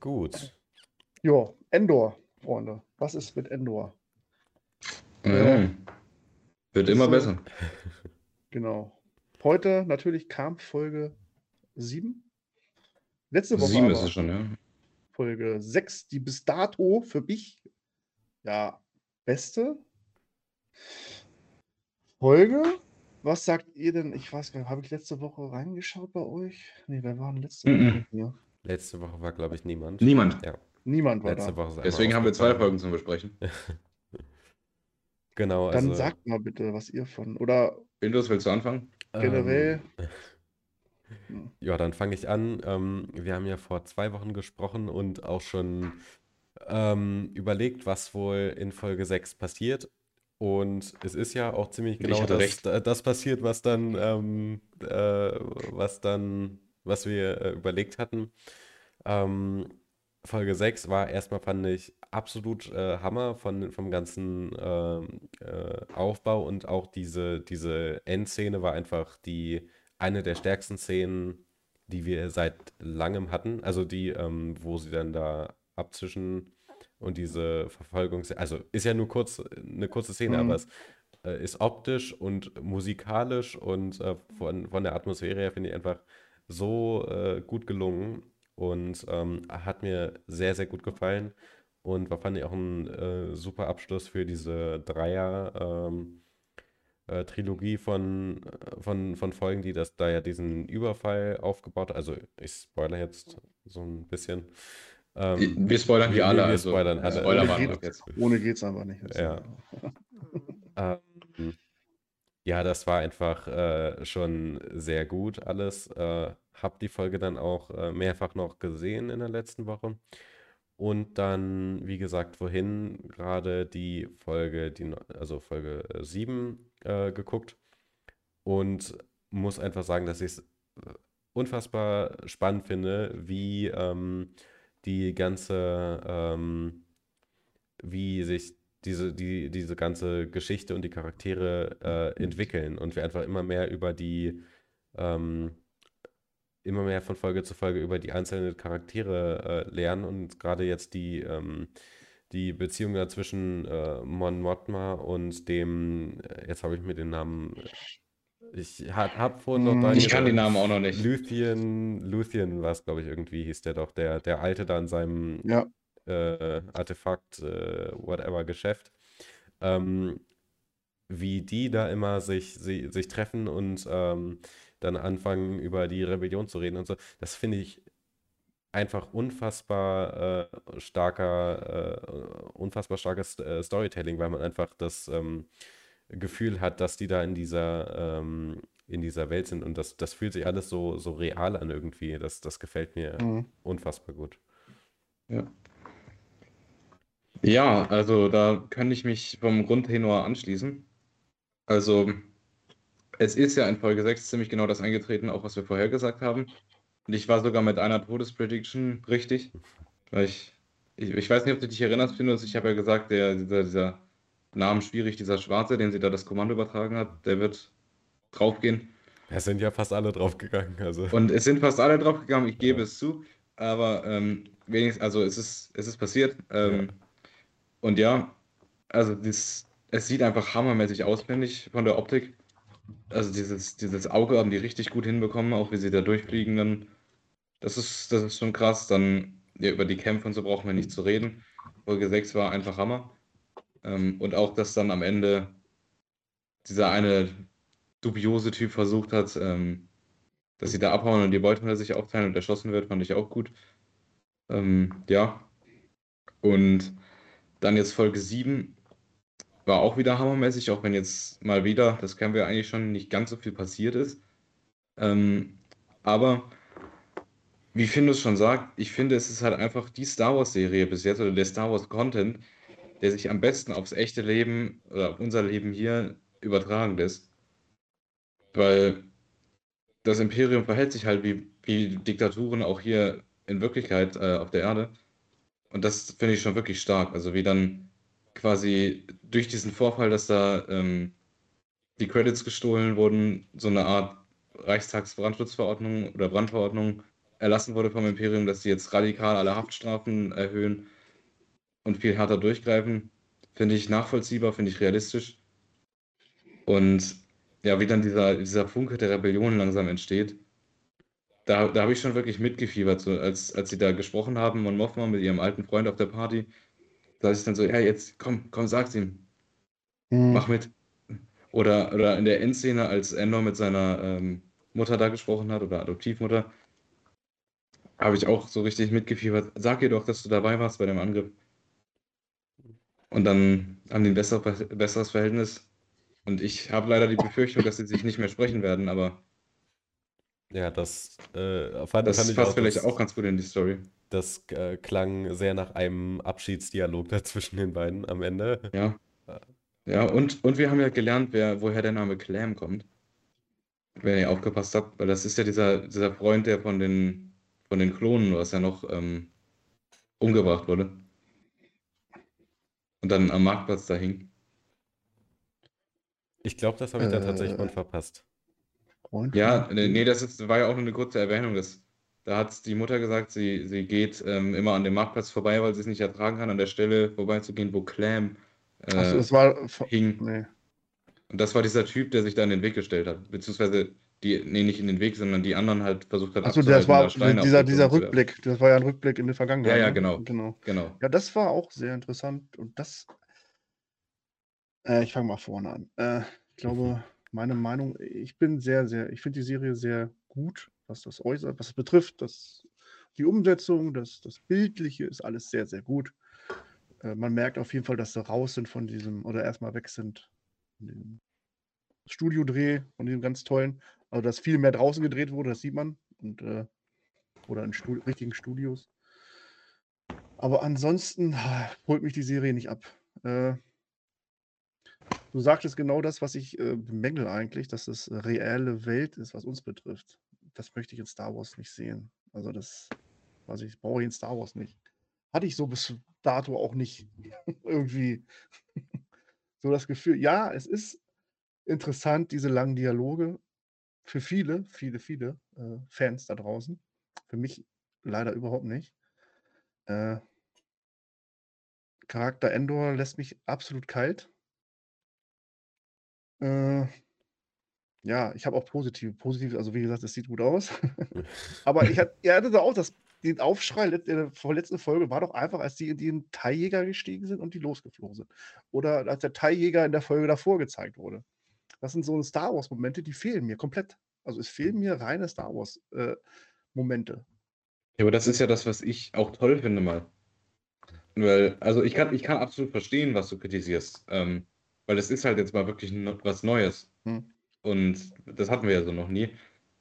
Gut. Ja, Endor, Freunde. Was ist mit Endor? ja. Wird immer so- besser. Genau. Heute natürlich kam Folge 7. Letzte Woche Sieben aber ist es schon, ja. Folge 6, die bis dato für mich ja beste Folge. Was sagt ihr denn? Ich weiß gar nicht, habe ich letzte Woche reingeschaut bei euch? Nee, wer war denn letzte Woche mir? Letzte Woche war, glaube ich, niemand. Niemand. Ja, Niemand war letzte da. Woche Deswegen haben wir zwei. Folgen zum Besprechen. Genau, Dann also sagt mal bitte, was ihr von. Oder Windows, willst du anfangen? generell. Ähm, ja, dann fange ich an. Ähm, wir haben ja vor zwei Wochen gesprochen und auch schon ähm, überlegt, was wohl in Folge 6 passiert. Und es ist ja auch ziemlich genau das, äh, das passiert, was dann, ähm, äh, was dann, was wir äh, überlegt hatten. Ähm, Folge 6 war erstmal, fand ich, absolut äh, Hammer von, vom ganzen ähm, äh, Aufbau und auch diese, diese Endszene war einfach die eine der stärksten Szenen, die wir seit langem hatten. Also die, ähm, wo sie dann da abzischen und diese Verfolgung, also ist ja nur kurz, eine kurze Szene, Mhm. aber es äh, ist optisch und musikalisch und äh, von, von der Atmosphäre her finde ich einfach so äh, gut gelungen und ähm, hat mir sehr, sehr gut gefallen und war, fand ich auch ein äh, super Abschluss für diese Dreier ähm, äh, Trilogie von, äh, von, von Folgen, die das da ja diesen Überfall aufgebaut hat. Also ich spoilere jetzt so ein bisschen. Ähm, Wir spoilern hier alle. wir also spoilern alle. Spoilerwarnung Geht- ab jetzt. Ohne geht's einfach nicht. Ja. Ähm, ja, das war einfach äh, schon sehr gut alles. Äh, hab die Folge dann auch äh, mehrfach noch gesehen in der letzten Woche. Und dann, wie gesagt, vorhin gerade die Folge, die, also Folge 7 äh, geguckt. Und muss einfach sagen, dass ich es unfassbar spannend finde, wie ähm, die ganze, ähm, wie sich diese, die, diese ganze Geschichte und die Charaktere äh, entwickeln und wir einfach immer mehr über die, ähm, immer mehr von Folge zu Folge über die einzelnen Charaktere äh, lernen und gerade jetzt die, ähm, die Beziehung da zwischen äh, Mon Mothma und dem, äh, jetzt habe ich mir den Namen, ich habe vorhin noch Hm. Ich kann die Namen auch noch nicht. Luthien, Luthien war es, glaube ich, irgendwie hieß der doch, der, der Alte da in seinem Ja. äh, Artefakt, äh, whatever, Geschäft, ähm, wie die da immer sich, sie, sich treffen und ähm, dann anfangen, über die Rebellion zu reden und so. Das finde ich einfach unfassbar äh, starker, äh, unfassbar starkes äh, Storytelling, weil man einfach das ähm, Gefühl hat, dass die da in dieser, ähm, in dieser Welt sind und das, das fühlt sich alles so, so real an irgendwie. Das, das gefällt mir Mhm. unfassbar gut. Ja. Ja, also da kann ich mich vom Grundtenor anschließen. Also, es ist ja in Folge 6 ziemlich genau das eingetreten, auch was wir vorher gesagt haben. Und ich war sogar mit einer Todesprediction richtig. Weil ich, ich, ich weiß nicht, ob du dich erinnerst, Findus, ich habe ja gesagt, der, dieser, dieser Namen schwierig, dieser Schwarze, den sie da das Kommando übertragen hat, der wird draufgehen. Es sind ja fast alle draufgegangen. Also. Und es sind fast alle draufgegangen, ich gebe es zu. Aber ähm, wenigstens, also es ist, es ist passiert. Ähm, Und ja, also das, es sieht einfach hammermäßig aus, finde ich, von der Optik. Also dieses, dieses Auge haben die richtig gut hinbekommen, auch wie sie da durchfliegen dann. Das ist, das ist schon krass. Dann ja, über die Kämpfe und so brauchen wir nicht zu reden. Folge 6 war einfach Hammer. Ähm, und auch, dass dann am Ende dieser eine dubiose Typ versucht hat, ähm, dass sie da abhauen und die Beute unter sich aufteilen und erschossen wird, fand ich auch gut. Ähm, ja. Und dann jetzt Folge 7 war auch wieder hammermäßig, auch wenn jetzt mal wieder, das kennen wir eigentlich schon, nicht ganz so viel passiert ist. Ähm, aber wie Findus schon sagt, ich finde, es ist halt einfach die Star Wars-Serie bis jetzt oder der Star Wars-Content, der sich am besten aufs echte Leben oder auf unser Leben hier übertragen lässt. Weil das Imperium verhält sich halt wie, wie Diktaturen auch hier in Wirklichkeit äh, auf der Erde. Und das finde ich schon wirklich stark. Also wie dann quasi durch diesen Vorfall, dass da ähm, die Credits gestohlen wurden, so eine Art Reichstagsbrandschutzverordnung oder Brandverordnung erlassen wurde vom Imperium, dass sie jetzt radikal alle Haftstrafen erhöhen und viel härter durchgreifen, finde ich nachvollziehbar, finde ich realistisch. Und ja, wie dann dieser, dieser Funke der Rebellion langsam entsteht, da, da habe ich schon wirklich mitgefiebert, so als, als sie da gesprochen haben, Mon Mothma mit ihrem alten Freund auf der Party. Da ist dann so, ja, jetzt komm, komm, sag's ihm, Mhm. mach mit. Oder, oder in der Endszene, als Endor mit seiner ähm, Mutter da gesprochen hat oder Adoptivmutter, habe ich auch so richtig mitgefiebert. Sag ihr doch, dass du dabei warst bei dem Angriff. Und dann haben die ein besser, besseres Verhältnis. Und ich habe leider die Befürchtung, dass sie sich nicht mehr sprechen werden, aber Ja, das äh, fand, das fand ich passt auch, vielleicht das, auch ganz gut in die Story. das äh, klang sehr nach einem Abschiedsdialog da zwischen den beiden am Ende. Ja. Ja, und, und wir haben ja gelernt, wer, woher der Name Clam kommt. Wenn ihr aufgepasst habt, weil das ist ja dieser, dieser Freund, der von den, von den Klonen, was ja noch ähm, umgebracht wurde. Und dann am Marktplatz da hing. Ich glaube, das habe ich dann tatsächlich Äh. mal verpasst. Freund Ja, von- nee, das ist, war ja auch nur eine kurze Erwähnung. Das, da hat die Mutter gesagt, sie, sie geht ähm, immer an dem Marktplatz vorbei, weil sie es nicht ertragen kann, an der Stelle vorbeizugehen, wo Clam äh, das war. hing. Nee. Und das war dieser Typ, der sich da in den Weg gestellt hat. Beziehungsweise, die, nee, nicht in den Weg, sondern die anderen halt versucht hat Achso, das war Steine dieser, dieser. Rückblick. Das war ja ein Rückblick in die Vergangenheit. Ja, ja, ne? genau. genau. Genau. Ja, das war auch sehr interessant. Und das. Äh, ich fange mal vorne an. Äh, ich glaube, meine Meinung, ich bin sehr, sehr, ich finde die Serie sehr gut, was das äußert, was es betrifft. Das, die Umsetzung, das, das Bildliche ist alles sehr, sehr gut. Äh, man merkt auf jeden Fall, dass sie raus sind von diesem, oder erstmal weg sind von dem Studiodreh, von diesem ganz tollen. Also, dass viel mehr draußen gedreht wurde, das sieht man. Und, äh, oder in Stu richtigen Studios. Aber ansonsten ah, holt mich die Serie nicht ab. Äh, du sagtest genau das, was ich äh, bemängel eigentlich, dass es reelle Welt ist, was uns betrifft. Das möchte ich in Star Wars nicht sehen. Also das, weiß ich, brauche ich in Star Wars nicht. hatte ich so bis dato auch nicht irgendwie so das Gefühl. Ja, es ist interessant, diese langen Dialoge für viele, viele, viele äh, Fans da draußen. Für mich leider überhaupt nicht. Äh, Charakter Endor lässt mich absolut kalt. Äh, ja, ich habe auch positive, positiv, also wie gesagt, es sieht gut aus. Aber ich hatte, er hatte auch das, den Aufschrei let- der vorletzten Folge war doch einfach, als die in den Teiljäger gestiegen sind und die losgeflogen sind. Oder als der Teiljäger in der Folge davor gezeigt wurde. Das sind so Star Wars-Momente, die fehlen mir komplett. Also es fehlen mir reine Star Wars-Momente. Ja, aber das ist ja das, was ich auch toll finde mal. Weil, also ich kann, ich kann absolut verstehen, was du kritisierst. Ähm, weil es ist halt jetzt mal wirklich was Neues. Hm. Und das hatten wir ja so noch nie.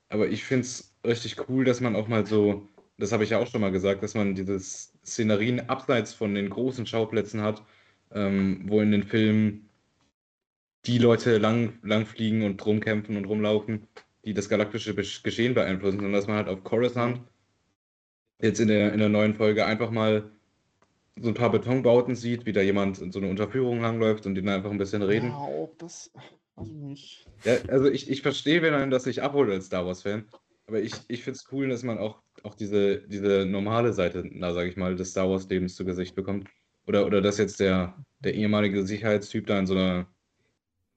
Aber ich finde es richtig cool, dass man auch mal so, das habe ich ja auch schon mal gesagt, dass man diese Szenerien abseits von den großen Schauplätzen hat, ähm, wo in den Filmen die Leute lang, lang fliegen und rumkämpfen und rumlaufen, die das galaktische Geschehen beeinflussen, sondern dass man halt auf Coruscant jetzt in der, in der neuen Folge einfach mal so ein paar Betonbauten sieht, wie da jemand in so eine Unterführung langläuft und die dann einfach ein bisschen reden. Ja, ob das, ich nicht. Ja, also ich, ich verstehe, wenn einem das nicht abholt als Star Wars-Fan, aber ich, ich finde es cool, dass man auch, auch diese, diese normale Seite, na sage ich mal, des Star Wars-Lebens zu Gesicht bekommt. Oder, oder dass jetzt der, der ehemalige Sicherheitstyp da in so einer,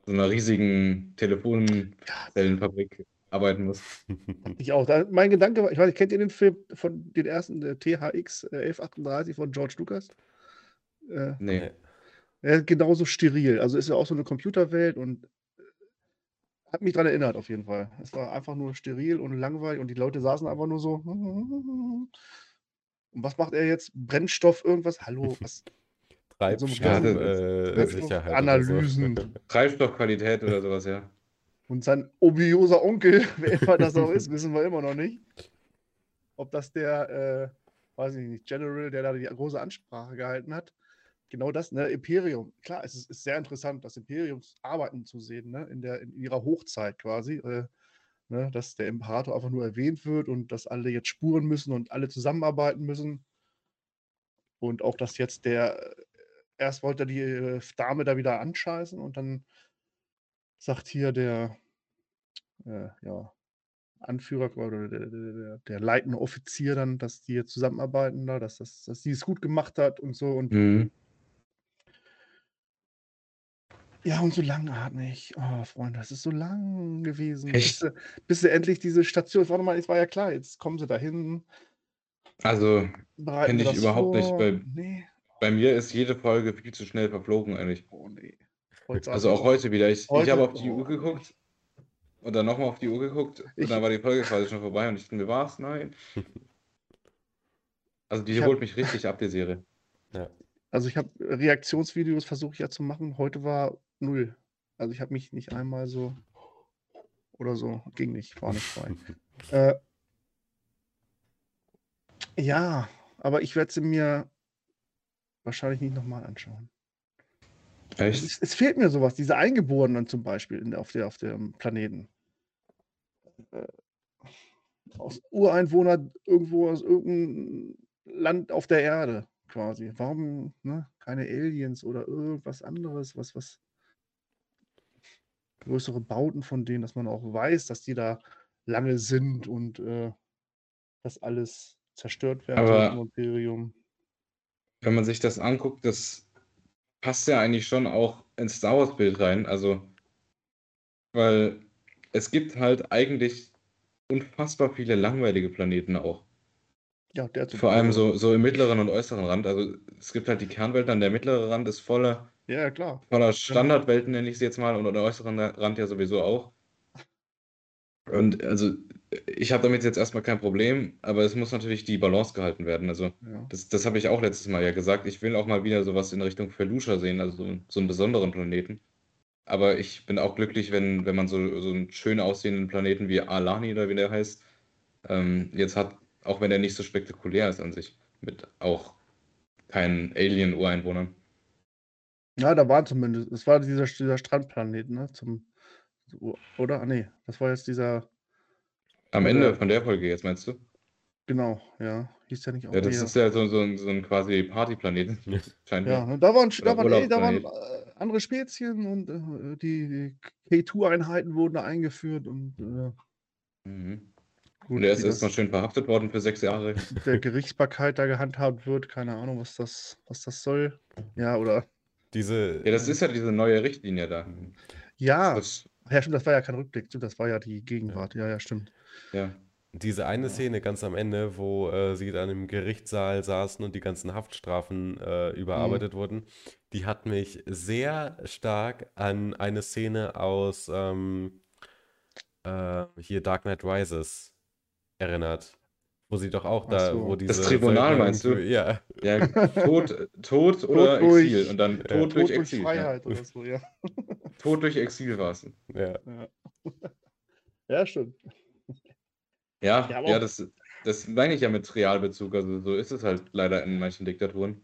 so einer riesigen Telefonzellenfabrik arbeiten muss. Ich auch. Da, mein Gedanke war, ich weiß nicht, kennt ihr den Film von den ersten äh, THX äh, 1138 von George Lucas? Äh, Nee. er ist genauso steril. Also ist ja auch so eine Computerwelt und äh, hat mich daran erinnert auf jeden Fall. Es war einfach nur steril und langweilig und die Leute saßen einfach nur so. Und was macht er jetzt? Brennstoff, irgendwas? Hallo, was? Treibstoff, Ja, das- äh, das- Sicherheit. Analysen. Oder so. Treibstoffqualität oder sowas, ja. Und sein obioser Onkel, wer immer das auch ist, wissen wir immer noch nicht. Ob das der, äh, weiß ich nicht, General, der da die große Ansprache gehalten hat. Genau das, ne, Imperium. Klar, es ist, ist sehr interessant, das Imperiumsarbeiten zu sehen, ne, in, der, in ihrer Hochzeit quasi. Äh, ne, dass der Imperator einfach nur erwähnt wird und dass alle jetzt spuren müssen und alle zusammenarbeiten müssen. Und auch, dass jetzt der, äh, erst wollte er die äh, Dame da wieder anscheißen und dann sagt hier der äh, ja, Anführer oder der, der, der, leitende Offizier dann, dass die jetzt zusammenarbeiten da, dass, das, dass sie es gut gemacht hat und so. Und Mhm. ja, und so langatmig. Oh, Freunde, das ist so lang gewesen. Echt? Bis, sie- bis sie endlich diese Station, warte mal, es war ja klar, jetzt kommen sie dahin, Also bereiten Kenn wir ich überhaupt nicht, vor. weil- Nee, bei mir ist jede Folge viel zu schnell verflogen eigentlich. oh nee. Heute Also auch heute wieder. Ich, ich habe auf die. Uhr geguckt und dann nochmal auf die Uhr geguckt und Ich- dann war die Folge quasi schon vorbei und ich dachte mir, war's? Nein. Also die Ich hab- holt mich richtig ab, die Serie. Also ich habe Reaktionsvideos versucht ja zu machen. Heute war null. Also ich habe mich nicht einmal so oder so. Ging nicht, war nicht frei. äh, ja, aber ich werde sie mir wahrscheinlich nicht nochmal anschauen. Echt? Es, es fehlt mir sowas, diese Eingeborenen zum Beispiel in, der- auf, der, auf dem Planeten. Äh, aus Ureinwohner irgendwo aus irgendeinem Land auf der Erde quasi. Warum ne, keine Aliens oder irgendwas anderes, was, was größere Bauten von denen, dass man auch weiß, dass die da lange sind und äh, das alles zerstört werden Aber- vom Imperium. Wenn man sich das anguckt, das passt ja eigentlich schon auch ins Star Wars-Bild rein. Also, weil es gibt halt eigentlich unfassbar viele langweilige Planeten auch. Ja, der Vor allem so, so im mittleren und äußeren Rand. Also es gibt halt die Kernwelt, dann der mittlere Rand ist voller, Ja, klar. voller Standardwelten, nenne ich sie jetzt mal, und der äußeren Rand ja sowieso auch. Und also ich habe damit jetzt erstmal kein Problem, aber es muss natürlich die Balance gehalten werden. Also Ja. das, das habe ich auch letztes Mal ja gesagt. Ich will auch mal wieder sowas in Richtung Felucia sehen, also so, so einen besonderen Planeten. Aber ich bin auch glücklich, wenn, wenn man so, so einen schön aussehenden Planeten wie Alani oder wie der heißt, ähm, jetzt hat, auch wenn er nicht so spektakulär ist an sich, mit auch keinen Alien-Ureinwohnern. Ja, da war zumindest, es war dieser, dieser Strandplanet, ne? Zum, oder? Ah, nee, das war jetzt dieser, Am Ende von der Folge jetzt, meinst du? Genau, ja. Hieß ja nicht auch Ja, das nee, ist ja so, so, ein, so ein quasi Partyplanet, Ja, mir. ne, da waren, da waren, ey, da waren äh, andere Spezien und äh, die, die K2-Einheiten wurden da eingeführt und äh, Mhm. gut, Und er ist erstmal schön verhaftet worden für sechs Jahre. der Gerichtsbarkeit da gehandhabt wird, keine Ahnung, was das, was das soll. Ja, oder Diese, Ja, das ist ja diese neue Richtlinie da. ja, Das, ja, stimmt, das war ja kein Rückblick, stimmt, das war ja die Gegenwart. Ja, ja, stimmt. Ja. diese eine Szene ganz am Ende, wo äh, sie dann im Gerichtssaal saßen und die ganzen Haftstrafen äh, überarbeitet wurden, die hat mich sehr stark an eine Szene aus ähm, äh, hier Dark Knight Rises erinnert. Wo sie doch auch da, so. wo Das diese Tribunal Söldner meinst du? Ja, Ja, Tod, Tod oder durch- Exil. Und dann Ja. Tod Tod durch durch Exil. Ja. Freiheit oder so, ja. Tod durch Exil war es. ja. Ja, ja stimmt. Ja, Ja, ja, das, das meine ich ja mit Realbezug. Also so ist es halt leider in manchen Diktaturen.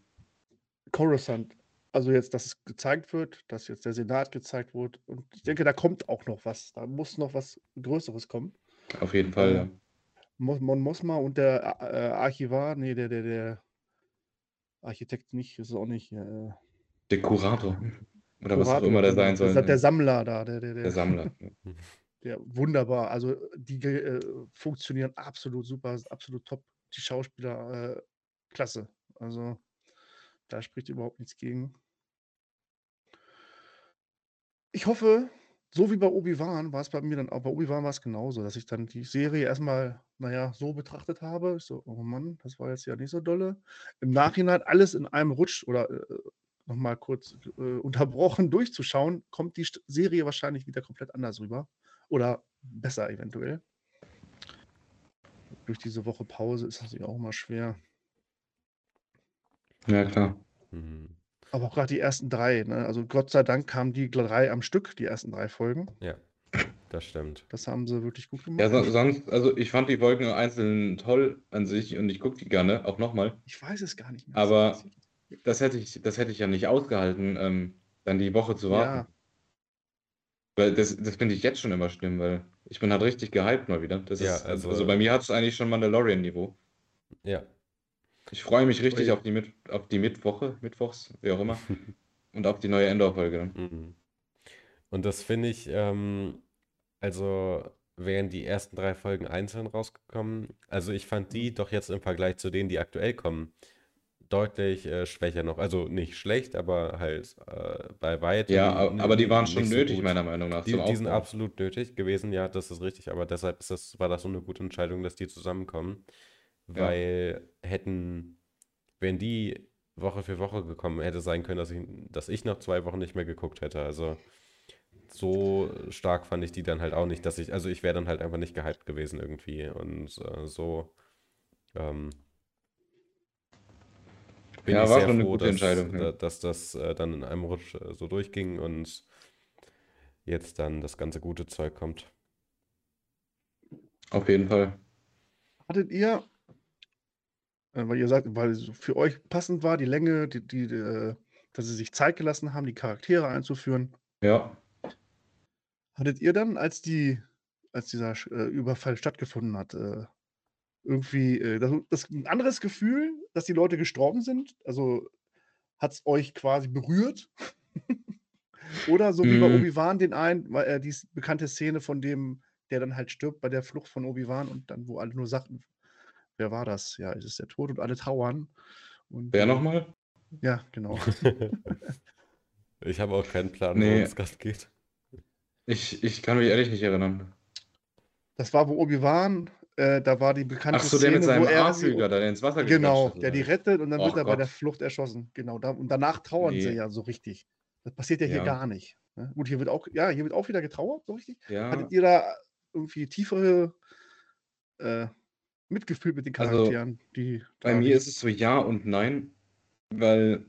Coruscant. Also jetzt, dass es gezeigt wird, dass jetzt der Senat gezeigt wird. Und ich denke, da kommt auch noch was. Da muss noch was Größeres kommen. Auf jeden Fall. Äh, Ja. Mo- Mon Mosma und der äh, Archivar, nee, der, der, der Architekt nicht, ist auch nicht. Äh, Der Kurator. Oder was auch Kurator, immer der genau. sein soll. Der, der Sammler da, der, der, der, Der Sammler. der wunderbar. Also die äh, funktionieren absolut super, absolut top. Die Schauspieler, äh, klasse. Also da spricht überhaupt nichts gegen. Ich hoffe, so wie bei Obi-Wan war es bei mir dann auch, bei Obi-Wan war es genauso, dass ich dann die Serie erstmal, naja, so betrachtet habe. Ich so, oh Mann, das war jetzt ja nicht so dolle. Im Nachhinein alles in einem Rutsch oder äh, nochmal kurz äh, unterbrochen durchzuschauen, kommt die Serie wahrscheinlich wieder komplett anders rüber. Oder besser eventuell. Durch diese Woche Pause ist das natürlich auch immer schwer. Ja, klar. Mhm. Aber auch gerade die ersten drei, ne? Also Gott sei Dank kamen die drei am Stück, die ersten drei Folgen. Ja, das stimmt. Das haben sie wirklich gut gemacht. Ja, so, sonst, also ich fand die Folgen einzeln toll an sich und ich gucke die gerne, auch nochmal. Ich weiß es gar nicht mehr. Aber-. Das hätte ich, das hätte ich ja nicht ausgehalten, ähm, dann die Woche zu warten. Ja, Weil das, das finde ich jetzt schon immer schlimm, weil ich bin halt richtig gehypt mal wieder. Das Ja, ist, also- also, bei mir hat es eigentlich schon Mandalorian-Niveau. Ja. Ich freue mich richtig auf die, Mit auf die Mittwoche, Mittwochs, wie auch immer. und auf die neue Endor-Folge dann. Mhm. Und das finde ich, ähm, also wären die ersten drei Folgen einzeln rausgekommen. Also ich fand die doch jetzt im Vergleich zu denen, die aktuell kommen, deutlich äh, schwächer noch. Also nicht schlecht, aber halt äh, bei weitem Ja, aber die waren schon so nötig, gut. meiner Meinung nach, Die, die sind absolut nötig gewesen, ja, das ist richtig, aber deshalb ist das, war das so eine gute Entscheidung, dass die zusammenkommen. Ja. Weil hätten, wenn die Woche für Woche gekommen, hätte sein können, dass ich, dass ich noch zwei Wochen nicht mehr geguckt hätte. Also so stark fand ich die dann halt auch nicht, dass ich, also ich wäre dann halt einfach nicht gehypt gewesen irgendwie. Und äh, so ähm, bin Ja, ich war sehr schon eine froh, gute dass, Entscheidung, ja. da- dass das äh, dann in einem Rutsch äh, so durchging und jetzt dann das ganze gute Zeug kommt. Auf jeden Fall. Hattet ihr, äh, weil ihr sagt, weil es für euch passend war, die Länge, die, die, äh, dass sie sich Zeit gelassen haben, die Charaktere einzuführen, Ja. hattet ihr dann, als die, als dieser äh, Überfall stattgefunden hat, äh, irgendwie äh, das, das ein anderes Gefühl, dass die Leute gestorben sind? Also hat es euch quasi berührt? Oder so wie bei Mm. Obi-Wan den einen, weil er die bekannte Szene von dem, der dann halt stirbt bei der Flucht von Obi-Wan und dann, wo alle nur sagten, wer war das? Ja, es ist der Tod und alle trauern. Und, Wer äh, nochmal? Ja, genau. Ich habe auch keinen Plan, Nee. worum es gerade geht. Ich, ich kann mich ehrlich nicht erinnern. Das war, wo Obi-Wan, äh, da war die bekannte Ach so, der mit Szene, wo seinem er sie, A-Flüger, der ins Wasser genau, der die rettet und dann Och wird er bei der Gott. Flucht erschossen. Genau, da, und danach trauern sie Nee. ja so richtig. Das passiert ja hier Ja. gar nicht. Ne? Gut, hier wird auch, ja, hier wird auch wieder getrauert, so richtig. Ja, Hattet ihr da irgendwie tiefere äh, Mitgefühl mit den Also, Charakteren, die bei mir ist es so ja und nein, weil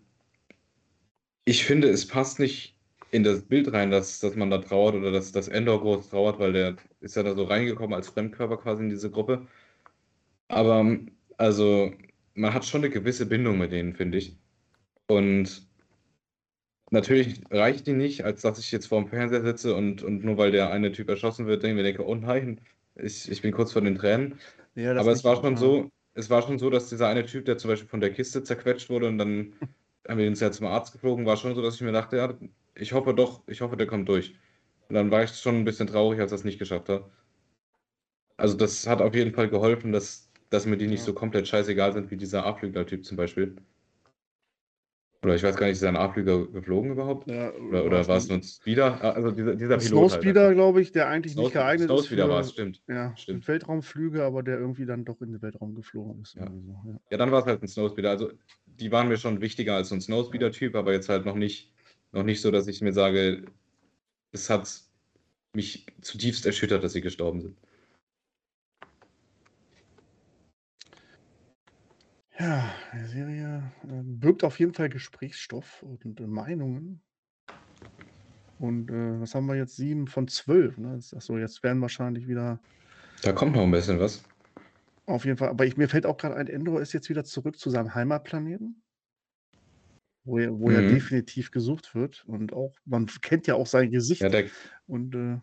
ich finde, es passt nicht in das Bild rein, dass, dass man da trauert oder dass, dass Endor groß trauert, weil der ist ja da so reingekommen als Fremdkörper quasi in diese Gruppe. Aber also, man hat schon eine gewisse Bindung mit denen, finde ich. Und natürlich reicht die nicht, als dass ich jetzt vor dem Fernseher sitze und, und nur weil der eine Typ erschossen wird, denke ich mir denke, oh nein, ich, ich bin kurz vor den Tränen. Ja, Aber es war schon ja. so, es war schon so, dass dieser eine Typ, der zum Beispiel von der Kiste zerquetscht wurde und dann haben wir uns ja zum Arzt geflogen, war schon so, dass ich mir dachte, ja, ich hoffe doch, ich hoffe, der kommt durch. Und dann war ich schon ein bisschen traurig, als er es nicht geschafft hat. Also das hat auf jeden Fall geholfen, dass, dass mir die nicht Ja. so komplett scheißegal sind wie dieser A-Flügler-Typ zum Beispiel. Oder ich weiß gar nicht, ist ein A-Flüger geflogen überhaupt? Ja, Oder, oder war es nur ein Speeder? Ah, Also dieser, dieser ein Pilot halt Snowspeeder, einfach. glaube ich, der eigentlich nicht Snow- geeignet ist Snowspeeder war es, stimmt. ja, Stimmt. Weltraumflüge, aber der irgendwie dann doch in den Weltraum geflogen ist. Ja. So, ja. Ja, dann war es halt ein Snowspeeder. Also die waren mir schon wichtiger als so ein Snowspeeder-Typ, aber jetzt halt noch nicht, noch nicht so, dass ich mir sage, es hat mich zutiefst erschüttert, dass sie gestorben sind. Ja, die Serie äh, birgt auf jeden Fall Gesprächsstoff und äh, Meinungen. Und äh, was haben wir jetzt? Sieben von zwölf. Ne? Achso, jetzt werden wahrscheinlich wieder Da kommt noch ein bisschen was. auf jeden Fall. Aber ich, mir fällt auch gerade ein, Endor ist jetzt wieder zurück zu seinem Heimatplaneten. Wo er, wo er Mhm. definitiv gesucht wird. Und auch, man kennt ja auch sein Gesicht. Ja, der, und äh,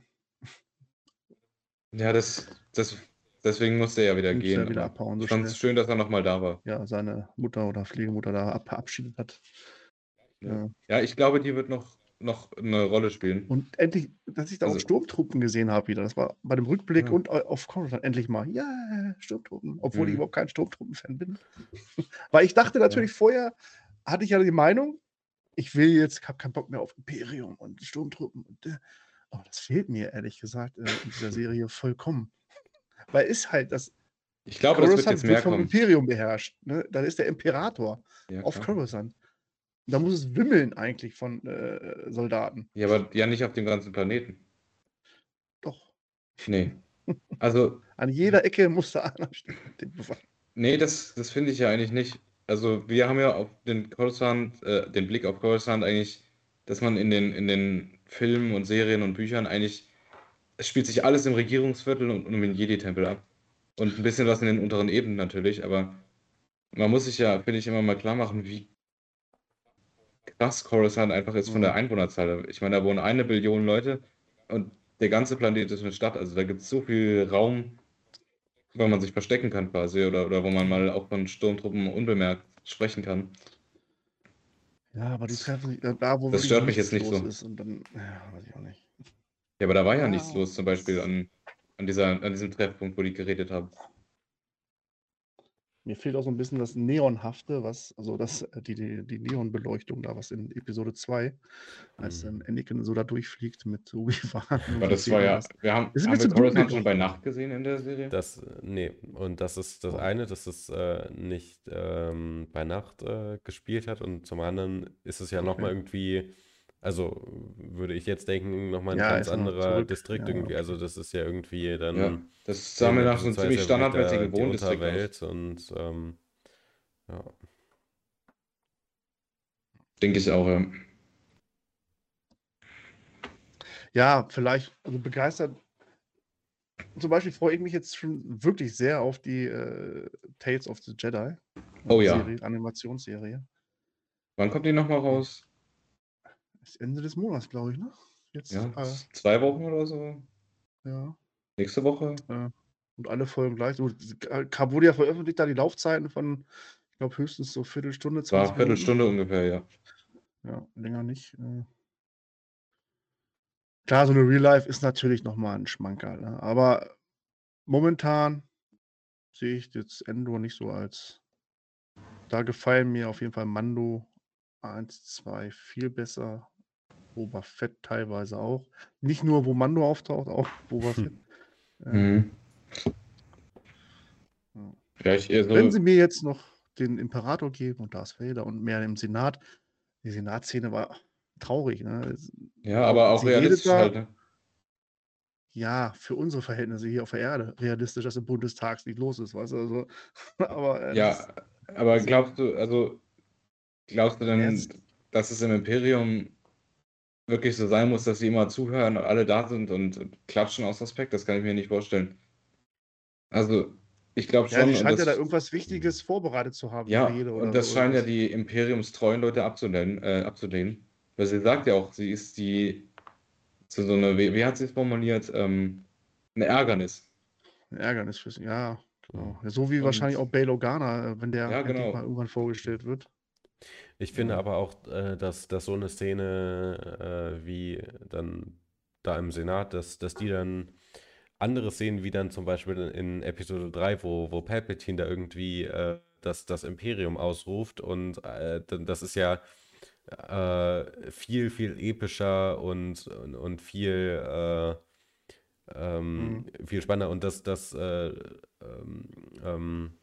ja das, das, deswegen musste er ja wieder gehen. er wieder abhauen. So ich fand es schön, dass er nochmal da war. Ja, seine Mutter oder Pflegemutter da ab, verabschiedet hat. Ja. Ja. Ja, ich glaube, die wird noch, noch eine Rolle spielen. Und endlich, dass ich da auch Also- Sturmtruppen gesehen habe wieder. Das war bei dem Rückblick Ja. und au- auf Coruscant endlich mal. Ja, Sturmtruppen. Obwohl ich Mhm. überhaupt kein Sturmtruppen-Fan bin. Weil ich dachte natürlich vorher, hatte ich ja die Meinung, ich will jetzt, habe keinen Bock mehr auf Imperium und Sturmtruppen. Und, äh, aber das fehlt mir ehrlich gesagt äh, in dieser Serie vollkommen. Weil ist halt das. Ich glaube, das wird Coruscant jetzt mehr vom kommen. Imperium beherrscht. Ne? Da ist der Imperator Ja, auf. Coruscant. Da muss es wimmeln eigentlich von äh, Soldaten. ja, aber ja nicht auf dem ganzen Planeten. Doch. Nee. Also, An jeder Ecke muss da einer stehen. Nee, das, das finde ich ja eigentlich nicht. Also wir haben ja auf den Coruscant, äh, den Blick auf Coruscant eigentlich, dass man in den, in den Filmen und Serien und Büchern eigentlich, es spielt sich alles im Regierungsviertel und, um den Jedi-Tempel ab. Und ein bisschen was in den unteren Ebenen natürlich, aber man muss sich ja, finde ich, immer mal klar machen, wie krass Coruscant einfach ist von der Mhm. Einwohnerzahl. Ich meine, da wohnen eine Billion Leute und der ganze Planet ist eine Stadt. Also da gibt es so viel Raum, wo man sich verstecken kann quasi oder, oder wo man mal auch von Sturmtruppen unbemerkt sprechen kann. Ja, aber die treffen sich äh, da, wo Das stört mich jetzt nicht so. ist und dann, ja, weiß ich auch nicht. Ja, aber da war ja Ja, nichts los, zum Beispiel an, an, dieser, an diesem Treffpunkt, wo die geredet haben. Mir fehlt auch so ein bisschen das Neonhafte, was, also das, äh, die, die, die Neonbeleuchtung da, was in Episode 2, als Mhm. dann Anakin so da durchfliegt mit Obi-Wan. Aber das war ja, wir haben, Ist ein haben wir Coruscant schon bei Nacht gesehen in der Serie? Das, äh, nee, und das ist das eine, dass es äh, nicht ähm, bei Nacht äh, gespielt hat und zum anderen ist es ja nochmal Okay. irgendwie, also würde ich jetzt denken, nochmal ein Ja, ganz anderer zurück. Distrikt Ja, irgendwie, also das ist ja irgendwie dann Ja, das sah mir nach so einem ziemlich standardmäßigen Wohndistrikt aus. Und ähm, ja. Denke ich auch, ja. Ja, vielleicht, also begeistert. Zum Beispiel freue ich mich jetzt schon wirklich sehr auf die äh, Tales of the Jedi. Oh ja. Serie, Animationsserie. Wann kommt die nochmal raus? Ist Ende des Monats, glaube ich, ne? Jetzt, Ja, äh, zwei Wochen oder so? ja. Nächste Woche? Und alle Folgen gleich. So, äh, wurde ja veröffentlicht, da die Laufzeiten von, ich glaube, höchstens so Viertelstunde, Es war 20 Minuten. Viertelstunde ungefähr, ja. Ja, länger nicht. äh. Klar, so eine Real Life ist natürlich nochmal ein Schmankerl. Ne? Aber momentan sehe ich jetzt Endor nicht so als. Da gefallen mir auf jeden Fall Mando 1, 2 viel besser. Boba Fett teilweise auch. Nicht nur, wo Mando auftaucht, auch Boba Fett. Äh, Mhm. Ja. Ja, ich, also, Wenn sie mir jetzt noch den Imperator geben und Darth Vader und mehr im Senat, die Senatszene war traurig. Ne? Ja, aber auch sie realistisch da- halt, ne? Ja, für unsere Verhältnisse hier auf der Erde realistisch, dass im Bundestag nicht los ist, weißt du? Also, aber äh, das- Ja, aber glaubst du, also glaubst du denn, Jetzt- dass es im Imperium wirklich so sein muss, dass sie immer zuhören und alle da sind und, und klatschen aus Respekt? Das kann ich mir nicht vorstellen. Also, ich glaube ja, schon. die und scheint ja da irgendwas Wichtiges vorbereitet zu haben. Ja, die und das so, scheinen ja die imperiumstreuen Leute abzulehnen, äh, abzulehnen. Weil sie sagt ja auch, sie ist die, so, so eine, wie, wie hat sie es formuliert, ähm, ein Ärgernis. Ein Ärgernis für sie. Ja, Genau. Ja, so wie Und- wahrscheinlich auch Bail Organa, äh, wenn der Ja, genau. mal irgendwann vorgestellt wird. Ich finde aber auch, äh, dass, dass so eine Szene äh, wie dann da im Senat, dass, dass die dann andere Szenen wie dann zum Beispiel in Episode 3, wo, wo Palpatine da irgendwie äh, das, das Imperium ausruft und äh, das ist ja äh, viel, viel epischer und, und, und viel, äh, ähm, viel spannender und das, das äh, ähm, ähm,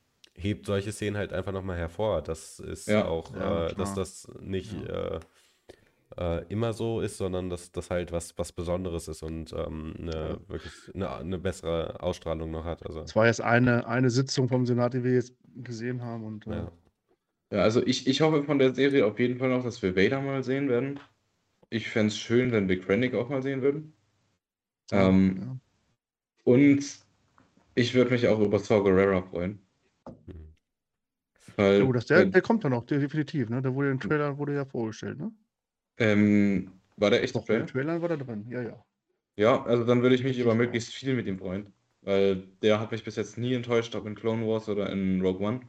hebt solche Szenen halt einfach nochmal hervor. Das ist Ja. auch, Ja, äh, dass das nicht äh, äh, immer so ist, sondern dass das halt was, was Besonderes ist und ähm, eine, wirklich eine, eine bessere Ausstrahlung noch hat. Also, Das war jetzt eine, eine Sitzung vom Senat, die wir jetzt gesehen haben. Und, äh, ja. Ja, also ich, ich hoffe von der Serie auf jeden Fall noch, dass wir Vader mal sehen werden. Ich fände es schön, wenn wir Krennic auch mal sehen würden. Ähm, ja. Und ich würde mich auch über Saw Gerrera freuen. Mhm. Weil, Oh, das, der, der kommt dann noch, definitiv. Ne? Der wurde im Trailer wurde ja vorgestellt. Ne? ähm, war der echt Doch, Trailer? im Trailer war der drin. Ja, ja. Ja, also dann würde ich mich über ja. möglichst viel mit ihm freuen. Weil der hat mich bis jetzt nie enttäuscht, ob in Clone Wars oder in Rogue One.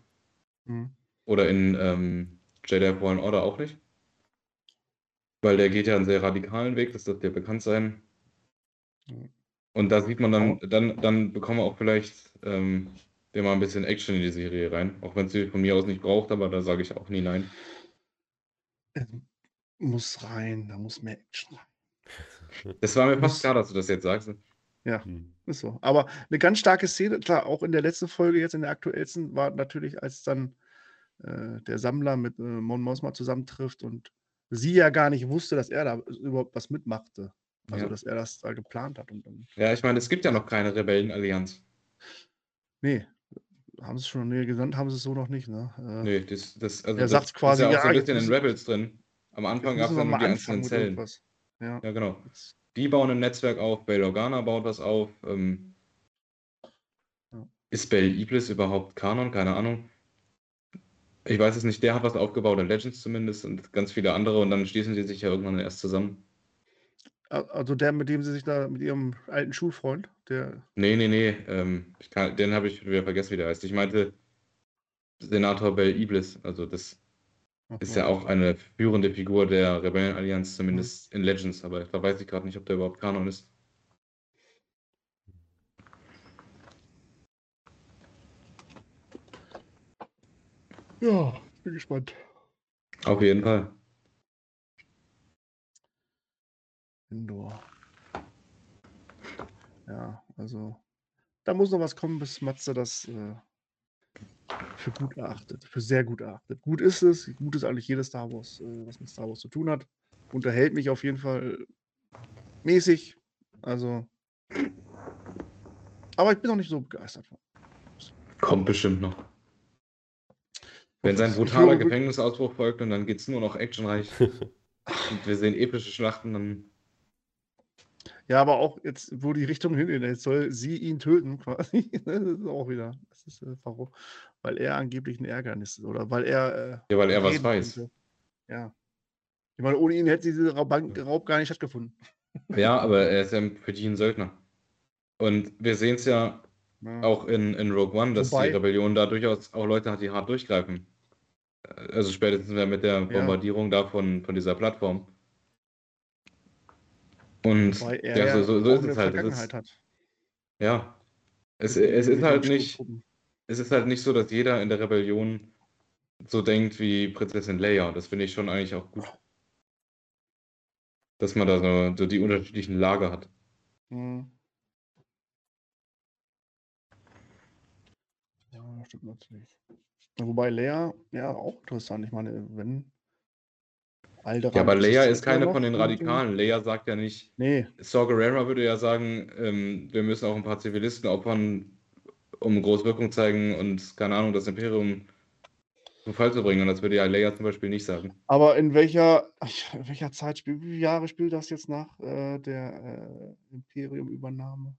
Hm. Oder in ähm, Jedi Fallen Order auch nicht. Weil der geht ja einen sehr radikalen Weg, das dürfte ja bekannt sein. Mhm. Und da sieht man dann, dann, dann bekommen wir auch vielleicht ähm, der mal ein bisschen Action in die Serie rein. Auch wenn es sie von mir aus nicht braucht, aber da sage ich auch nie nein. Es muss rein, da muss mehr Action rein. Das war mir Muss- fast klar, dass du das jetzt sagst. Mhm. Ist so. Aber eine ganz starke Szene, klar, auch in der letzten Folge, jetzt in der aktuellsten, war natürlich, als dann äh, der Sammler mit äh, Mon Mothma zusammentrifft und sie ja gar nicht wusste, dass er da überhaupt was mitmachte. Also, Ja. dass er das da geplant hat. Und dann, Ja, ich meine, es gibt ja noch keine Rebellenallianz. nee, haben sie es schon nee, gesandt, haben sie es so noch nicht. Ne? Äh, Nee, das, das, also das sagt quasi, ist ja auch so ein bisschen in Rebels drin. Am Anfang gab es nur die einzelnen Zellen. Ja. Ja, genau. Die bauen ein Netzwerk auf, Bail Organa baut was auf. Ähm, Ja. Ist Bail Iblis überhaupt Kanon? Keine Ahnung. Ich weiß es nicht, der hat was aufgebaut, in Legends zumindest, und ganz viele andere, und dann schließen die sich ja irgendwann erst zusammen. Also der, mit dem sie sich da, mit ihrem alten Schulfreund, der, Nee, nee, nee, ähm, kann, den habe ich wieder vergessen, wie der heißt. Ich meinte Senator Bail Iblis, also das ist ja auch eine führende Figur der Rebellenallianz, zumindest in Legends, aber da weiß ich gerade nicht, ob der überhaupt Kanon ist. Ja, bin gespannt. Auf jeden Fall. Indoor. Ja, also da muss noch was kommen, bis Matze das äh, für gut erachtet, für sehr gut erachtet. Gut ist es, gut ist eigentlich jedes Star Wars, äh, was mit Star Wars zu tun hat. Unterhält mich auf jeden Fall mäßig. Also, aber ich bin noch nicht so begeistert von. Kommt bestimmt noch. Wenn sein brutaler Gefängnisausbruch folgt und dann geht es nur noch actionreich und wir sehen epische Schlachten, dann. Ja, aber auch jetzt, wo die Richtung hingeht, jetzt soll sie ihn töten, quasi. Das ist auch wieder. Das ist, äh, warum? Weil er angeblich ein Ärgernis ist. Oder weil er. Äh, Ja, weil er was weiß. könnte. Ja. Ich meine, ohne ihn hätte dieser Raub, Raub gar nicht stattgefunden. Ja, aber er ist ja für die ein Söldner. Und wir sehen es ja Ja. auch in, in Rogue One, dass Wobei- die Rebellion da durchaus auch Leute hat, die hart durchgreifen. Äh, Also spätestens ja mit der Bombardierung da von, von dieser Plattform. Und Weil er ja, so, so, so ist es halt. Es ist, hat. ja. Es, es mit ist halt nicht. Es ist halt nicht so, dass jeder in der Rebellion so denkt wie Prinzessin Leia. Das finde ich schon eigentlich auch gut. Dass man da so, so die unterschiedlichen Lager hat. Mhm. Ja, das stimmt natürlich. Wobei Lea, ja, auch interessant. Ich meine, wenn Alderan Ja, aber Leia ist keine von den. Radikalen. Leia sagt ja nicht, Nee, Saw Gerrera würde ja sagen, ähm, wir müssen auch ein paar Zivilisten opfern, um Großwirkung zeigen und, keine Ahnung, das Imperium zum Fall zu bringen. Und das würde ja Leia zum Beispiel nicht sagen. aber in welcher, in welcher Zeit spielt, wie viele Jahre spielt das jetzt nach äh, der äh, Imperium-Übernahme?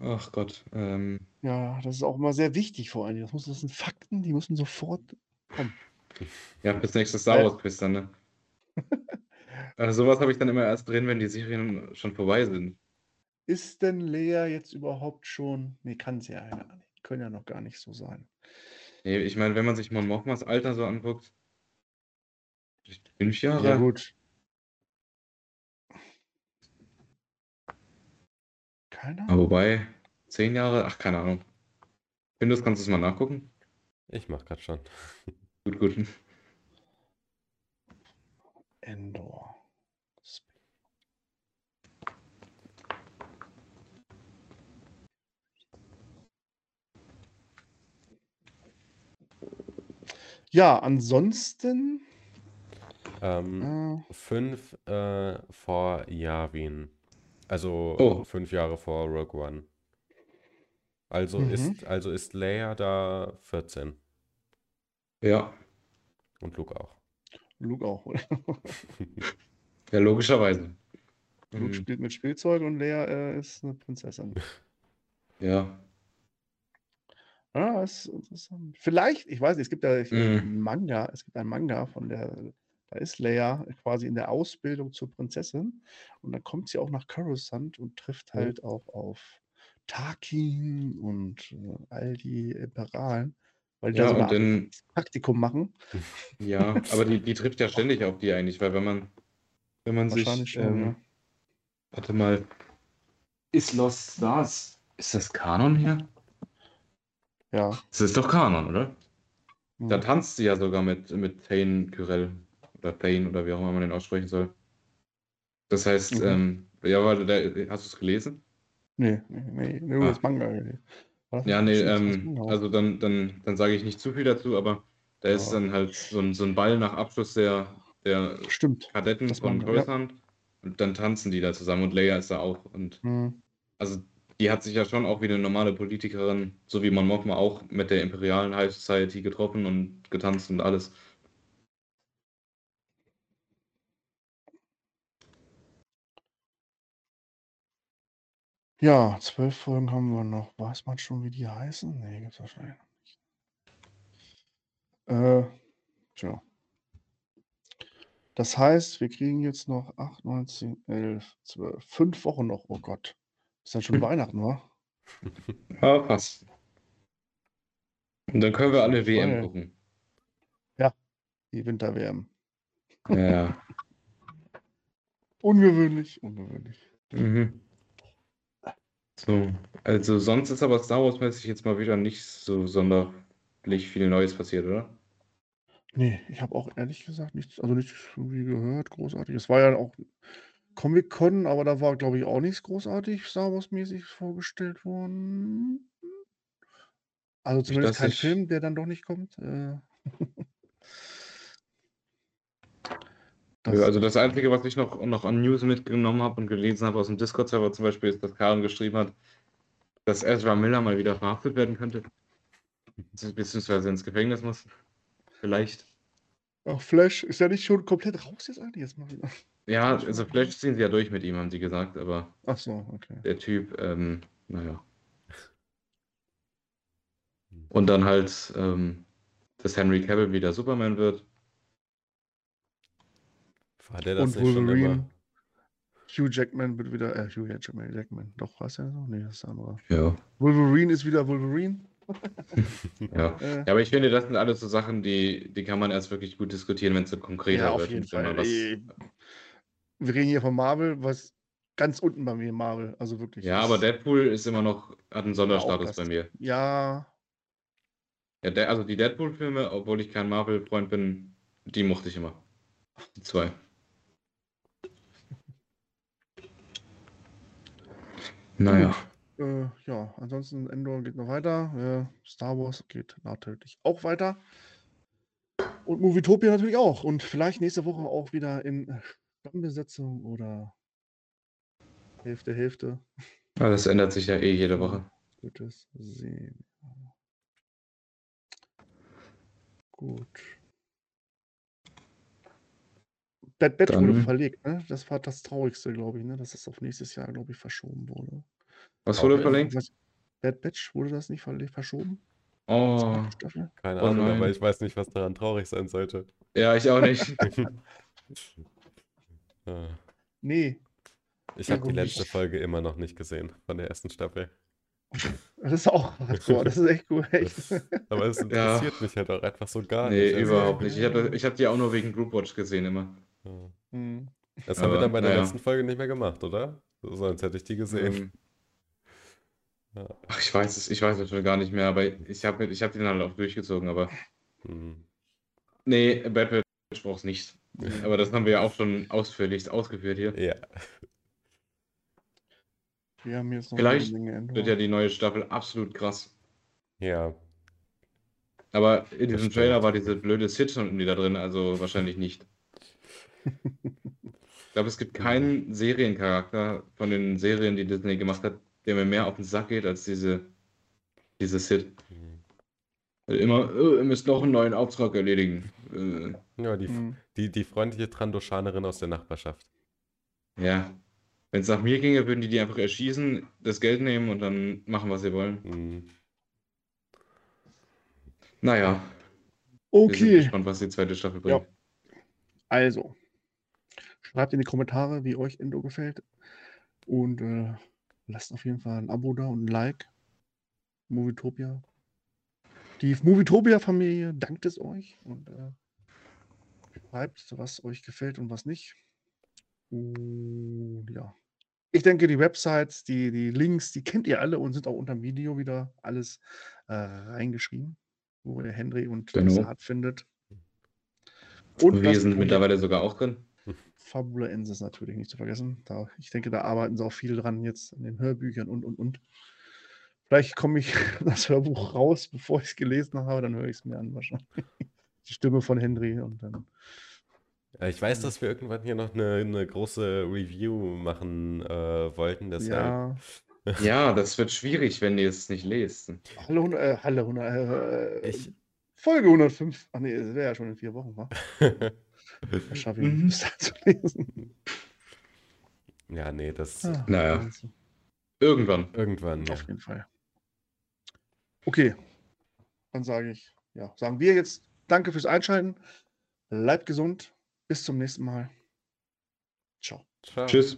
Ach Gott. Ähm, Ja, das ist auch immer sehr wichtig vor allen Dingen. Das, muss, das sind Fakten, die müssen sofort kommen. ja, bis nächstes Star Weil- Wars Quiz dann, ne? Also sowas habe ich dann immer erst drin, wenn die Serien schon vorbei sind. Ist denn Lea jetzt überhaupt schon. Nee, kann sie ja gar nicht. können ja noch gar nicht so sein. Nee, ich meine, wenn man sich Mon Mothmas Alter so anguckt, vielleicht fünf Jahre. Ja, gut. Keine Aber Ahnung. wobei, zehn Jahre, ach, keine Ahnung. Findest, kannst du es mal nachgucken? Ich mach grad schon. Gut, gut. Endor. Ja, ansonsten. Ähm, Äh, fünf äh, vor Yavin. Also Oh. fünf Jahre vor Rogue One. Also Mhm. ist, also ist Leia da 14 Ja, und Luke auch. Luke auch, oder? ja, logischerweise. Luke Mhm. spielt mit Spielzeug und Lea äh, ist eine Prinzessin. Ja, Ja, das ist interessant. Vielleicht, ich weiß nicht, es gibt ja Mhm. einen Manga, es gibt einen Manga von der, da ist Leia quasi in der Ausbildung zur Prinzessin und dann kommt sie auch nach Coruscant und trifft Mhm. halt auch auf Tarkin und äh, all die Imperialen, weil die Ja, da so Art dann- Praktikum machen. ja, aber die, die trifft ja ständig auf die eigentlich, weil wenn man, wenn man sich, ähm, ja. warte mal, ist Lost Stars, ist das Kanon hier? Ja. Das ist doch Kanon, oder? Da mhm. tanzt sie ja sogar mit, mit Thane Kyrell. Oder Thane oder wie auch immer man den aussprechen soll. Das heißt, Mhm. ähm, ja, warte, da, hast du es gelesen? Nee, nee, nee, nur Ah. das Manga. War das Ja, nee, ähm, also dann, dann, dann sage ich nicht zu viel dazu, aber da ist Ja. dann halt so ein, so ein Ball nach Abschluss der, der Stimmt. Kadetten von Manga, ja. Coruscant. Und dann tanzen die da zusammen und Leia ist da auch. Und Mhm. also die hat sich ja schon auch wie eine normale Politikerin, so wie Mon Mothma auch mit der imperialen High Society getroffen und getanzt und alles. Ja, zwölf Folgen haben wir noch. Weiß man schon, wie die heißen? Nee, gibt's wahrscheinlich noch nicht. Äh, tja. Das heißt, wir kriegen jetzt noch 8, 9, 10, 11, 12, fünf Wochen noch. Oh Gott. Ist dann schon. Weihnachten, wa? Ja, passt. Und dann können wir alle WM Voll. gucken. Die Winter-WM. Ja. Ungewöhnlich, ungewöhnlich. mhm. So, also sonst ist aber Star Wars-mäßig jetzt mal wieder nicht so sonderlich viel Neues passiert, oder? Nee, ich habe auch ehrlich gesagt nichts, also nichts irgendwie gehört, großartig. Es war ja auch Comic-Con, aber da war, glaube ich, auch nichts großartig Star Wars-mäßig vorgestellt worden. Also zumindest kein ich- Film, der dann doch nicht kommt. Äh. Das, also das Einzige, was ich noch, noch an News mitgenommen habe und gelesen habe aus dem Discord-Server zum Beispiel, ist, dass Karen geschrieben hat, dass Ezra Miller mal wieder verhaftet werden könnte. Beziehungsweise ins Gefängnis muss. Vielleicht. Ach, Flash ist ja nicht schon komplett raus jetzt eigentlich. Jetzt mal wieder. Ja, also vielleicht ziehen sie ja durch mit ihm, haben sie gesagt, aber Ach so, okay. der Typ, ähm, naja. Und dann halt, ähm, dass Henry Cavill wieder Superman wird. War der das Und nicht schon immer? Wolverine. Hugh Jackman wird wieder, äh, Hugh Jackman, Jackman. Doch, war es ja so? Nee, das ist der andere. Ja. Wolverine ist wieder Wolverine. Ja. Äh, Ja, aber ich finde, das sind alles so Sachen, die, die kann man erst wirklich gut diskutieren, wenn es so konkreter Ja, auf wird. jeden Fall. was, Wir reden hier von Marvel, was ganz unten bei mir Marvel. Also wirklich. ja, aber Deadpool ist immer noch, hat einen Sonderstatus bei mir. Ja, Ja, der, also die Deadpool-Filme, obwohl ich kein Marvel-Freund bin, die mochte ich immer. Die zwei. Naja. Gut. Äh, ja, ansonsten Endor geht noch weiter. Äh, Star Wars geht natürlich auch weiter. Und Movietopia natürlich auch. Und vielleicht nächste Woche auch wieder in Stammbesetzung oder Hälfte, Hälfte. Aber das ändert sich ja eh jede Woche. Gutes Sehen. Gut. Bad Batch wurde verlegt, ne? Das war das Traurigste, glaube ich, ne? Dass das auf nächstes Jahr, glaube ich, verschoben wurde. Was wurde? Was- Bad Batch, wurde das nicht verschoben? Oh? Keine Oh Ahnung, nein. aber ich weiß nicht, was daran traurig sein sollte. ja, ich auch nicht. Ah. Nee. Ich habe die letzte nicht? Folge immer noch nicht gesehen von der ersten Staffel. Das ist auch hardcore, das ist echt cool, echt. Aber es Ja. interessiert mich halt auch einfach so gar Nee, nicht. Also, überhaupt nicht. Ich habe ich hab die auch nur wegen Groupwatch gesehen immer. ja. Hm. Das haben wir Aber, dann bei der naja. letzten Folge nicht mehr gemacht, oder? So, Sonst hätte ich die gesehen. Ähm, Ja. ach, ich weiß es, ich weiß es schon gar nicht mehr, aber ich habe ich hab den halt auch durchgezogen, aber Hm. nee, Bad Batch brauch's nicht. Aber das haben wir ja auch schon ausführlich ausgeführt hier. Ja. Wir haben jetzt noch Vielleicht Wird ja die neue Staffel absolut krass. Ja. Aber in diesem. Trailer war diese blöde Sitcom da drin, also wahrscheinlich nicht. Ich glaube, es gibt keinen Seriencharakter von den Serien, die Disney gemacht hat, der mir mehr auf den Sack geht als diese, diese Sid. Hm. Weil Immer, äh, ihr müsst noch einen neuen Auftrag erledigen. Äh, Ja, die, Hm. die, die freundliche Trandoshanerin aus der Nachbarschaft. ja. Wenn es nach mir ginge, würden die die einfach erschießen, das Geld nehmen und dann machen, was sie wollen. Hm. Naja, wir sind Okay, gespannt, was die zweite Staffel bringt. Ja. also. Schreibt in die Kommentare, wie euch Endo gefällt. Und äh, lasst auf jeden Fall ein Abo da und ein Like. Movietopia. Die Movietopia-Familie dankt es euch und äh, schreibt, was euch gefällt und was nicht. Und ja. Ich denke, die Websites, die, die Links, die kennt ihr alle und sind auch unter dem Video wieder alles äh, reingeschrieben, wo ihr Henry und Genau. Saat findet. Und wir das sind mittlerweile sogar auch drin. Fabula Ensis natürlich nicht zu vergessen. Da, ich denke, da arbeiten sie auch viel dran jetzt an den Hörbüchern und und und. Vielleicht komme ich das Hörbuch raus, bevor ich es gelesen habe, dann höre ich es mir an wahrscheinlich. Die Stimme von Henry und dann. Ja, Ich weiß, dass wir irgendwann hier noch eine, eine große Review machen äh, wollten, deshalb. Ja. Ja, das wird schwierig, wenn ihr es nicht lest. Hallo, äh, Halle 100, äh, Ich, Folge 105. Ach nee, das wäre ja schon in vier Wochen, wa? Das schaffe ich Mhm. nicht, bis zu lesen. ja, nee, das Ah, Naja. also, Irgendwann. irgendwann. Ja. Auf jeden Fall. Okay. Dann sage ich, ja, sagen wir jetzt Danke fürs Einschalten. Bleibt gesund. Bis zum nächsten Mal. Ciao. Ciao. Tschüss.